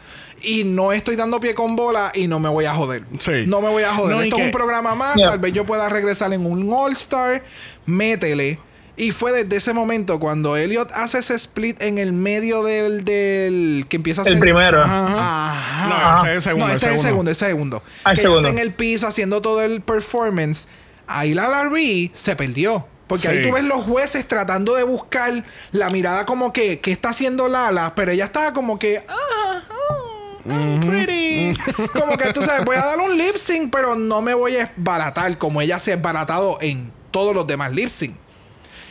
y no estoy dando pie con bola y no me voy a joder. Sí. No me voy a joder. No, Esto es que- un programa más, Yeah. tal vez yo pueda regresar en un All Star, métele. Y fue desde ese momento cuando Elliot hace ese split en el medio del, del que empieza a El hacer primero. Ajá. No, ese es el segundo, No, el este es el segundo. segundo, el segundo. Ah, el que segundo. está en el piso haciendo todo el performance. Ahí la Larry se perdió. Porque ahí tú ves los jueces tratando de buscar la mirada como que, ¿qué está haciendo Lala? Pero ella estaba como que, ah, oh, I'm pretty. como que tú sabes, voy a dar un lip sync, pero no me voy a esbaratar como ella se ha esbaratado en todos los demás lip sync.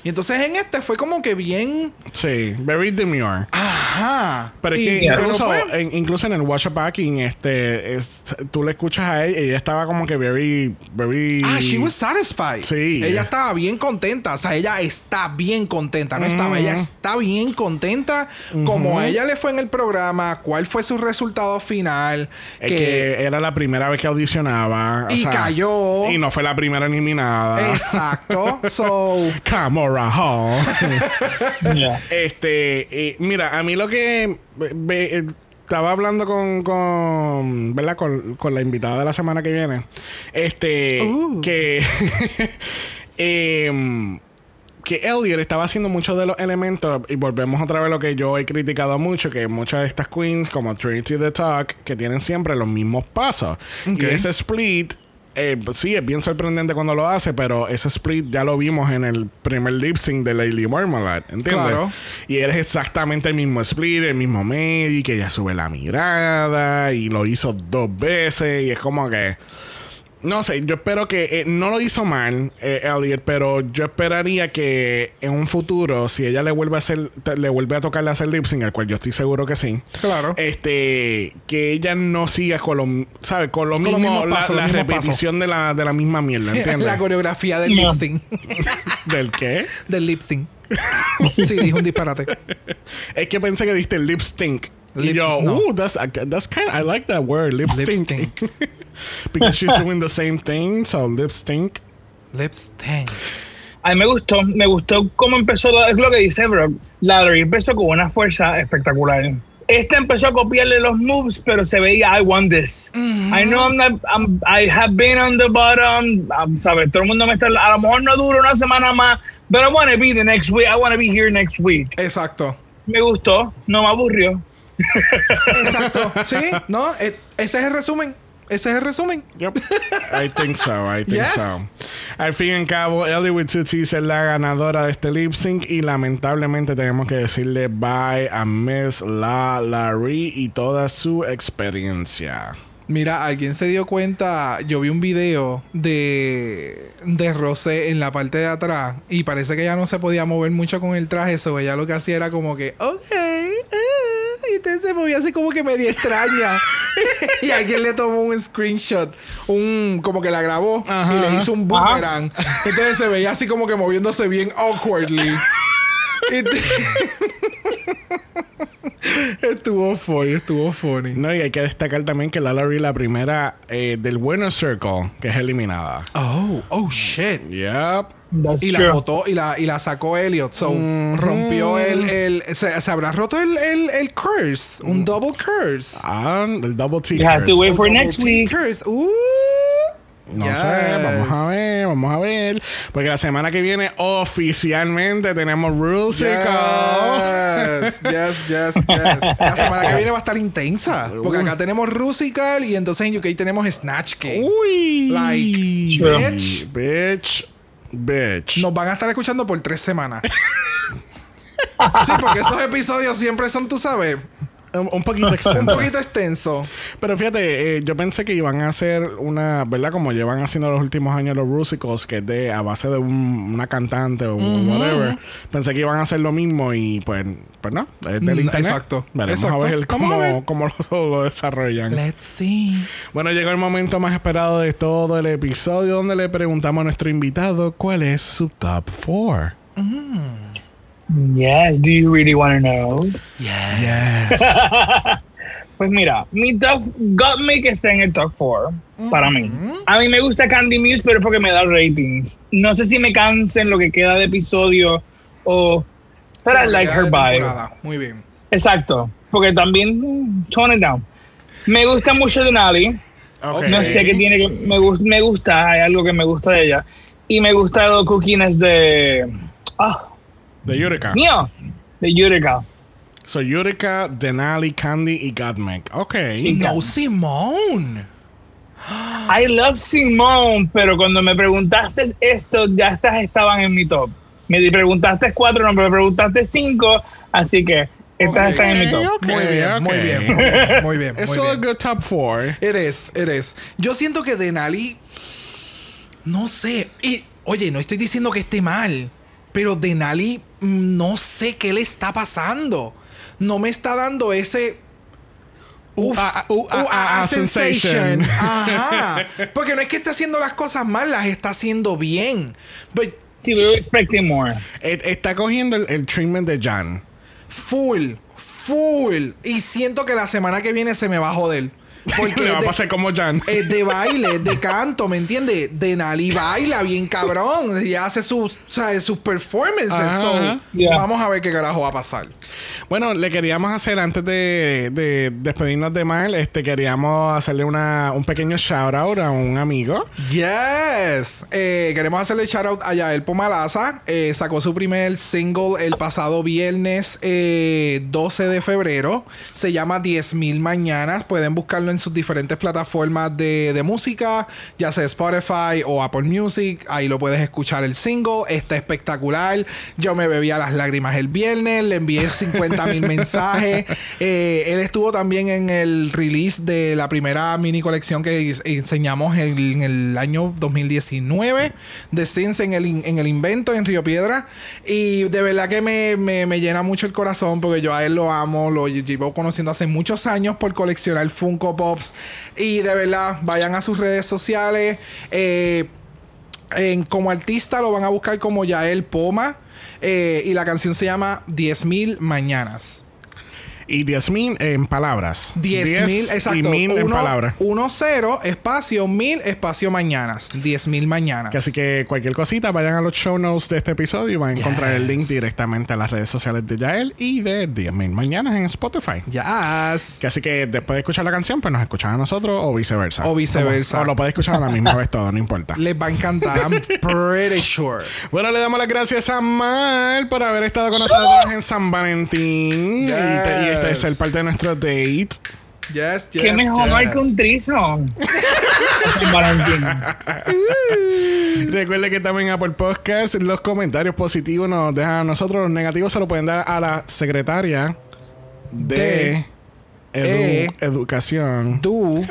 Y entonces en este fue como que bien, Sí, very demure. ajá. Pero es Y- que incluso, pues, en, incluso en el watch backing, este, es- tú le escuchas a ella, ella estaba como que very, very. Ah, she was satisfied. Sí. Ella estaba bien contenta. O sea, ella está bien contenta. No estaba, ella está bien contenta. Como a ella le fue en el programa, cuál fue su resultado final. Es que, era la primera vez que audicionaba. o Y sea, cayó. Y no fue la primera eliminada. Exacto. so. Hall. Yeah. Este, eh, mira, a mí lo que eh, estaba hablando con, con ¿verdad? Con, con la invitada de la semana que viene. Este, Uh. que em, que Elliot estaba haciendo muchos de los elementos y volvemos otra vez a lo que yo he criticado mucho que muchas de estas queens como Trinity the Talk que tienen siempre los mismos pasos Ok. y ese split eh, sí, es bien sorprendente cuando lo hace, pero ese split ya lo vimos en el primer lip sync de Lady Marmalade, ¿entiendes? Claro. Y eres exactamente el mismo split, el mismo medio, que ella sube la mirada y lo hizo dos veces y es como que... No sé, yo espero que eh, no lo hizo mal, eh, Elliot, pero yo esperaría que en un futuro, si ella le vuelve a hacer, le vuelve a tocarle hacer lip sync, al cual yo estoy seguro que sí, Claro. este, que ella no siga con lo, ¿sabes? Con lo Con mismo, la, pasos, la los mismos repetición de la, de la misma mierda, ¿entiendes? la coreografía del No. lip sync. ¿Del qué? del lip sync. sí, dijo un disparate. Es que pensé que diste lip stink. y Lip- yo, no. ooh, that's, that's kind I like that word, lip, Lip stink. Because she's doing the same thing, so lip stink. Lip stink. A mí me gustó, me gustó cómo empezó, lo- es lo que dice Brock. Larry empezó con una fuerza espectacular. Este empezó a copiarle los moves, pero se veía, I want this. I know I'm not, I'm- I have been on the bottom. um, ¿sabes? Todo el mundo me está, a lo mejor no dura una semana más, but I want to be the next week. I want to be here next week. Exacto. Me gustó, no me aburrió. Exacto. Sí, ¿no? E- ese es el resumen. Ese es el resumen. Yep. I think so, I think Yes. so. Al fin y al cabo, Ellie with two T's es la ganadora de este lip sync y lamentablemente tenemos que decirle bye a Miss La Larry y toda su experiencia. Mira, alguien se dio cuenta. Yo vi un video de, de Rosé en la parte de atrás y parece que ella no se podía mover mucho con el traje. Eso ella lo que hacía era como que, ok, ah", y entonces se movía así como que medio extraña. y alguien le tomó un screenshot, un como que la grabó Ajá. y le hizo un boomerang. Entonces se veía así como que moviéndose bien awkwardly. Te- estuvo funny, estuvo funny. No, y hay que destacar también que La Larry es la primera eh, del Winner Circle que es eliminada. Oh, oh shit. Yep. That's Y la true. botó y la, y la sacó Elliot. So, rompió el. el se, se habrá roto el, el, el curse. Un double curse. Ah, el double T. You have to wait for Un next week. curse. Uh. No Yes. sé, vamos a ver, vamos a ver. Porque la semana que viene oficialmente tenemos Rusical. Yes, yes, yes, yes. La semana que viene va a estar intensa. Porque acá tenemos Rusical y entonces en UK tenemos Snatch Game. Uy. Like, bitch. Bitch. Nos van a estar escuchando por tres semanas. sí, porque esos episodios siempre son, tú sabes, Un, un poquito Un extenso. poquito extenso. Pero fíjate, eh, yo pensé que iban a hacer una, ¿verdad? Como llevan haciendo los últimos años los Rusicals, que es de a base de un- una cantante o whatever. Pensé que iban a hacer lo mismo y pues, pues no, es del Mm, internet. exacto. Veremos Exacto. a ver Vamos cómo, a ver. cómo lo, lo desarrollan. Let's see. Bueno, llegó el momento más esperado de todo el episodio donde le preguntamos a nuestro invitado cuál es su top 4. Yes, do you really want to know? Yes. Pues mira, mi top got me que está en el top 4 para mí. A mí me gusta Candy Muse, pero es porque me da ratings. No sé si me cansen lo que queda de episodio o. But I like her vibe. Muy bien. Exacto, porque también tone it down. Me gusta mucho Denali. Ok. No sé qué tiene que. Me, me gusta, hay algo que me gusta de ella. Y me gusta los cookies de. Ah, De Yurika. mío, de Yurika. So, Yurika, Denali, Candy y Godmik. Ok. No, Simone. I love Simone, pero cuando me preguntaste esto, ya estas estaban en mi top. Me preguntaste cuatro, no me preguntaste cinco, así que estas Ok. están en mi top. Muy bien, muy bien, muy bien, muy bien. It's muy bien. good top 4. It is, it is. Yo siento que Denali. No sé. Y, oye, no estoy diciendo que esté mal. Pero Denali, no sé qué le está pasando. No me está dando ese. Uf, uh, uh, ah, sensation. Ajá. Porque no es que esté haciendo las cosas mal, las está haciendo bien. But Sí, we were expecting more. Et- Está cogiendo el, el treatment de Jan. full, full. Y siento que la semana que viene se me va a joder. Porque Le va a pasar como Jan. es de baile, es de canto, ¿me entiendes? De Nali baila bien cabrón y hace sus, ¿sabes? sus performances. Ajá, So, ajá. Yeah. Vamos a ver qué carajo va a pasar. Bueno, le queríamos hacer antes de, de despedirnos de Mal, este queríamos hacerle una, un pequeño shout out a un amigo. Yes. Eh, queremos hacerle shout out a Yael Pomalaza. Eh, sacó su primer single el pasado viernes eh, 12 de febrero. Se llama 10.000 Mañanas. Pueden buscarlo en sus diferentes plataformas de, de música, ya sea Spotify o Apple Music. Ahí lo puedes escuchar el single. Está espectacular. Yo me bebía las lágrimas el viernes. Le envié 50 mil mensajes. Eh, él estuvo también en el release de la primera mini colección que enseñamos en, en el año 2019 de Sins en el, in- en el invento en Río Piedra. Y de verdad que me, me- me llena mucho el corazón porque yo a él lo amo, lo llevo conociendo hace muchos años por coleccionar Funko Y de verdad, vayan a sus redes sociales. Eh, como artista lo van a buscar como Yael Poma. eh, y la canción se llama 10.000 Mañanas. Y 10.000 en palabras. 10.000, Diez exacto. Y 1000 en Uno- palabras. 1-0, espacio 1000, espacio mañanas. 10.000 mañanas. Que así que cualquier cosita, vayan a los show notes de este episodio y van a encontrar el link Yes. directamente a las redes sociales de Yael y de 10.000 mañanas en Spotify. Yes. Que así que después de escuchar la canción, pues nos escuchan a nosotros o viceversa. O viceversa. Como- O lo puedes escuchar a la misma vez todo, no importa. Les va a encantar. I'm pretty sure. Bueno, le damos las gracias a Mal por haber estado con nosotros en San Valentín. Y, te- este es el parte de nuestro date. Yes, yes. ¿Qué mejor yes. hay que un trison? Recuerde que también en Apple Podcast los comentarios positivos nos dejan a nosotros, los negativos se lo pueden dar a la secretaria de, De- edu- eh, Educación. Du.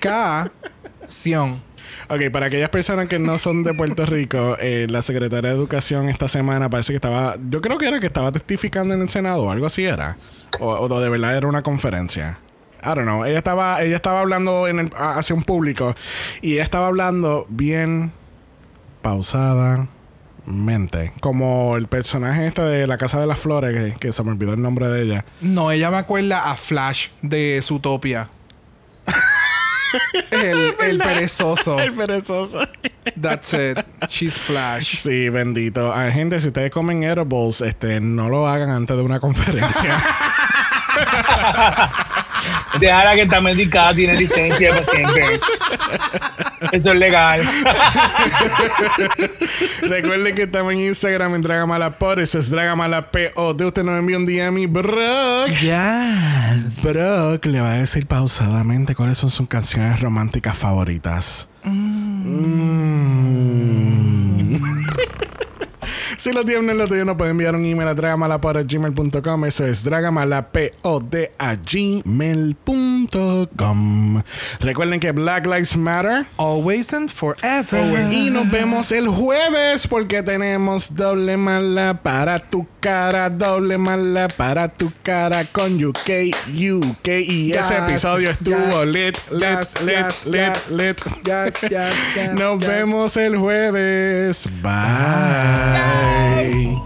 Cación. Ok, para aquellas personas que no son de Puerto Rico, eh, la secretaria de Educación esta semana parece que estaba, yo creo que era que estaba testificando en el Senado o algo así era. O, o de verdad era una conferencia. I don't know. Ella estaba, ella estaba hablando en el- hacia un público y ella estaba hablando bien pausadamente. Como el personaje este de La Casa de las Flores, que, que se me olvidó el nombre de ella. No, ella me acuerda a Flash de Zootopia. El, el perezoso. El perezoso. That's it. She's Flash. Sí, bendito. Ah, gente, si ustedes comen edibles, este, no lo hagan antes de una conferencia. Déjala que está medicada, tiene licencia de paciente. Eso es legal. Recuerden que estamos en Instagram en Dragamalapod. Eso es Dragamalapod. Usted nos envía un DM y Brock. Yes. Brock le va a decir pausadamente cuáles son sus canciones románticas favoritas. Mm. Si lo tienen lo tuyo, nos pueden enviar un email a dragamalapod.gmail.com. Eso es dragamalapod a gmail.com. Recuerden que Black Lives Matter. Always and forever. Y nos vemos el jueves porque tenemos doble mala para tu cara, doble mala para tu cara con UK, UK. Y ese Yes, episodio estuvo yes, lit, lit, yes, lit, lit, lit. Nos vemos el jueves. Bye. Hey.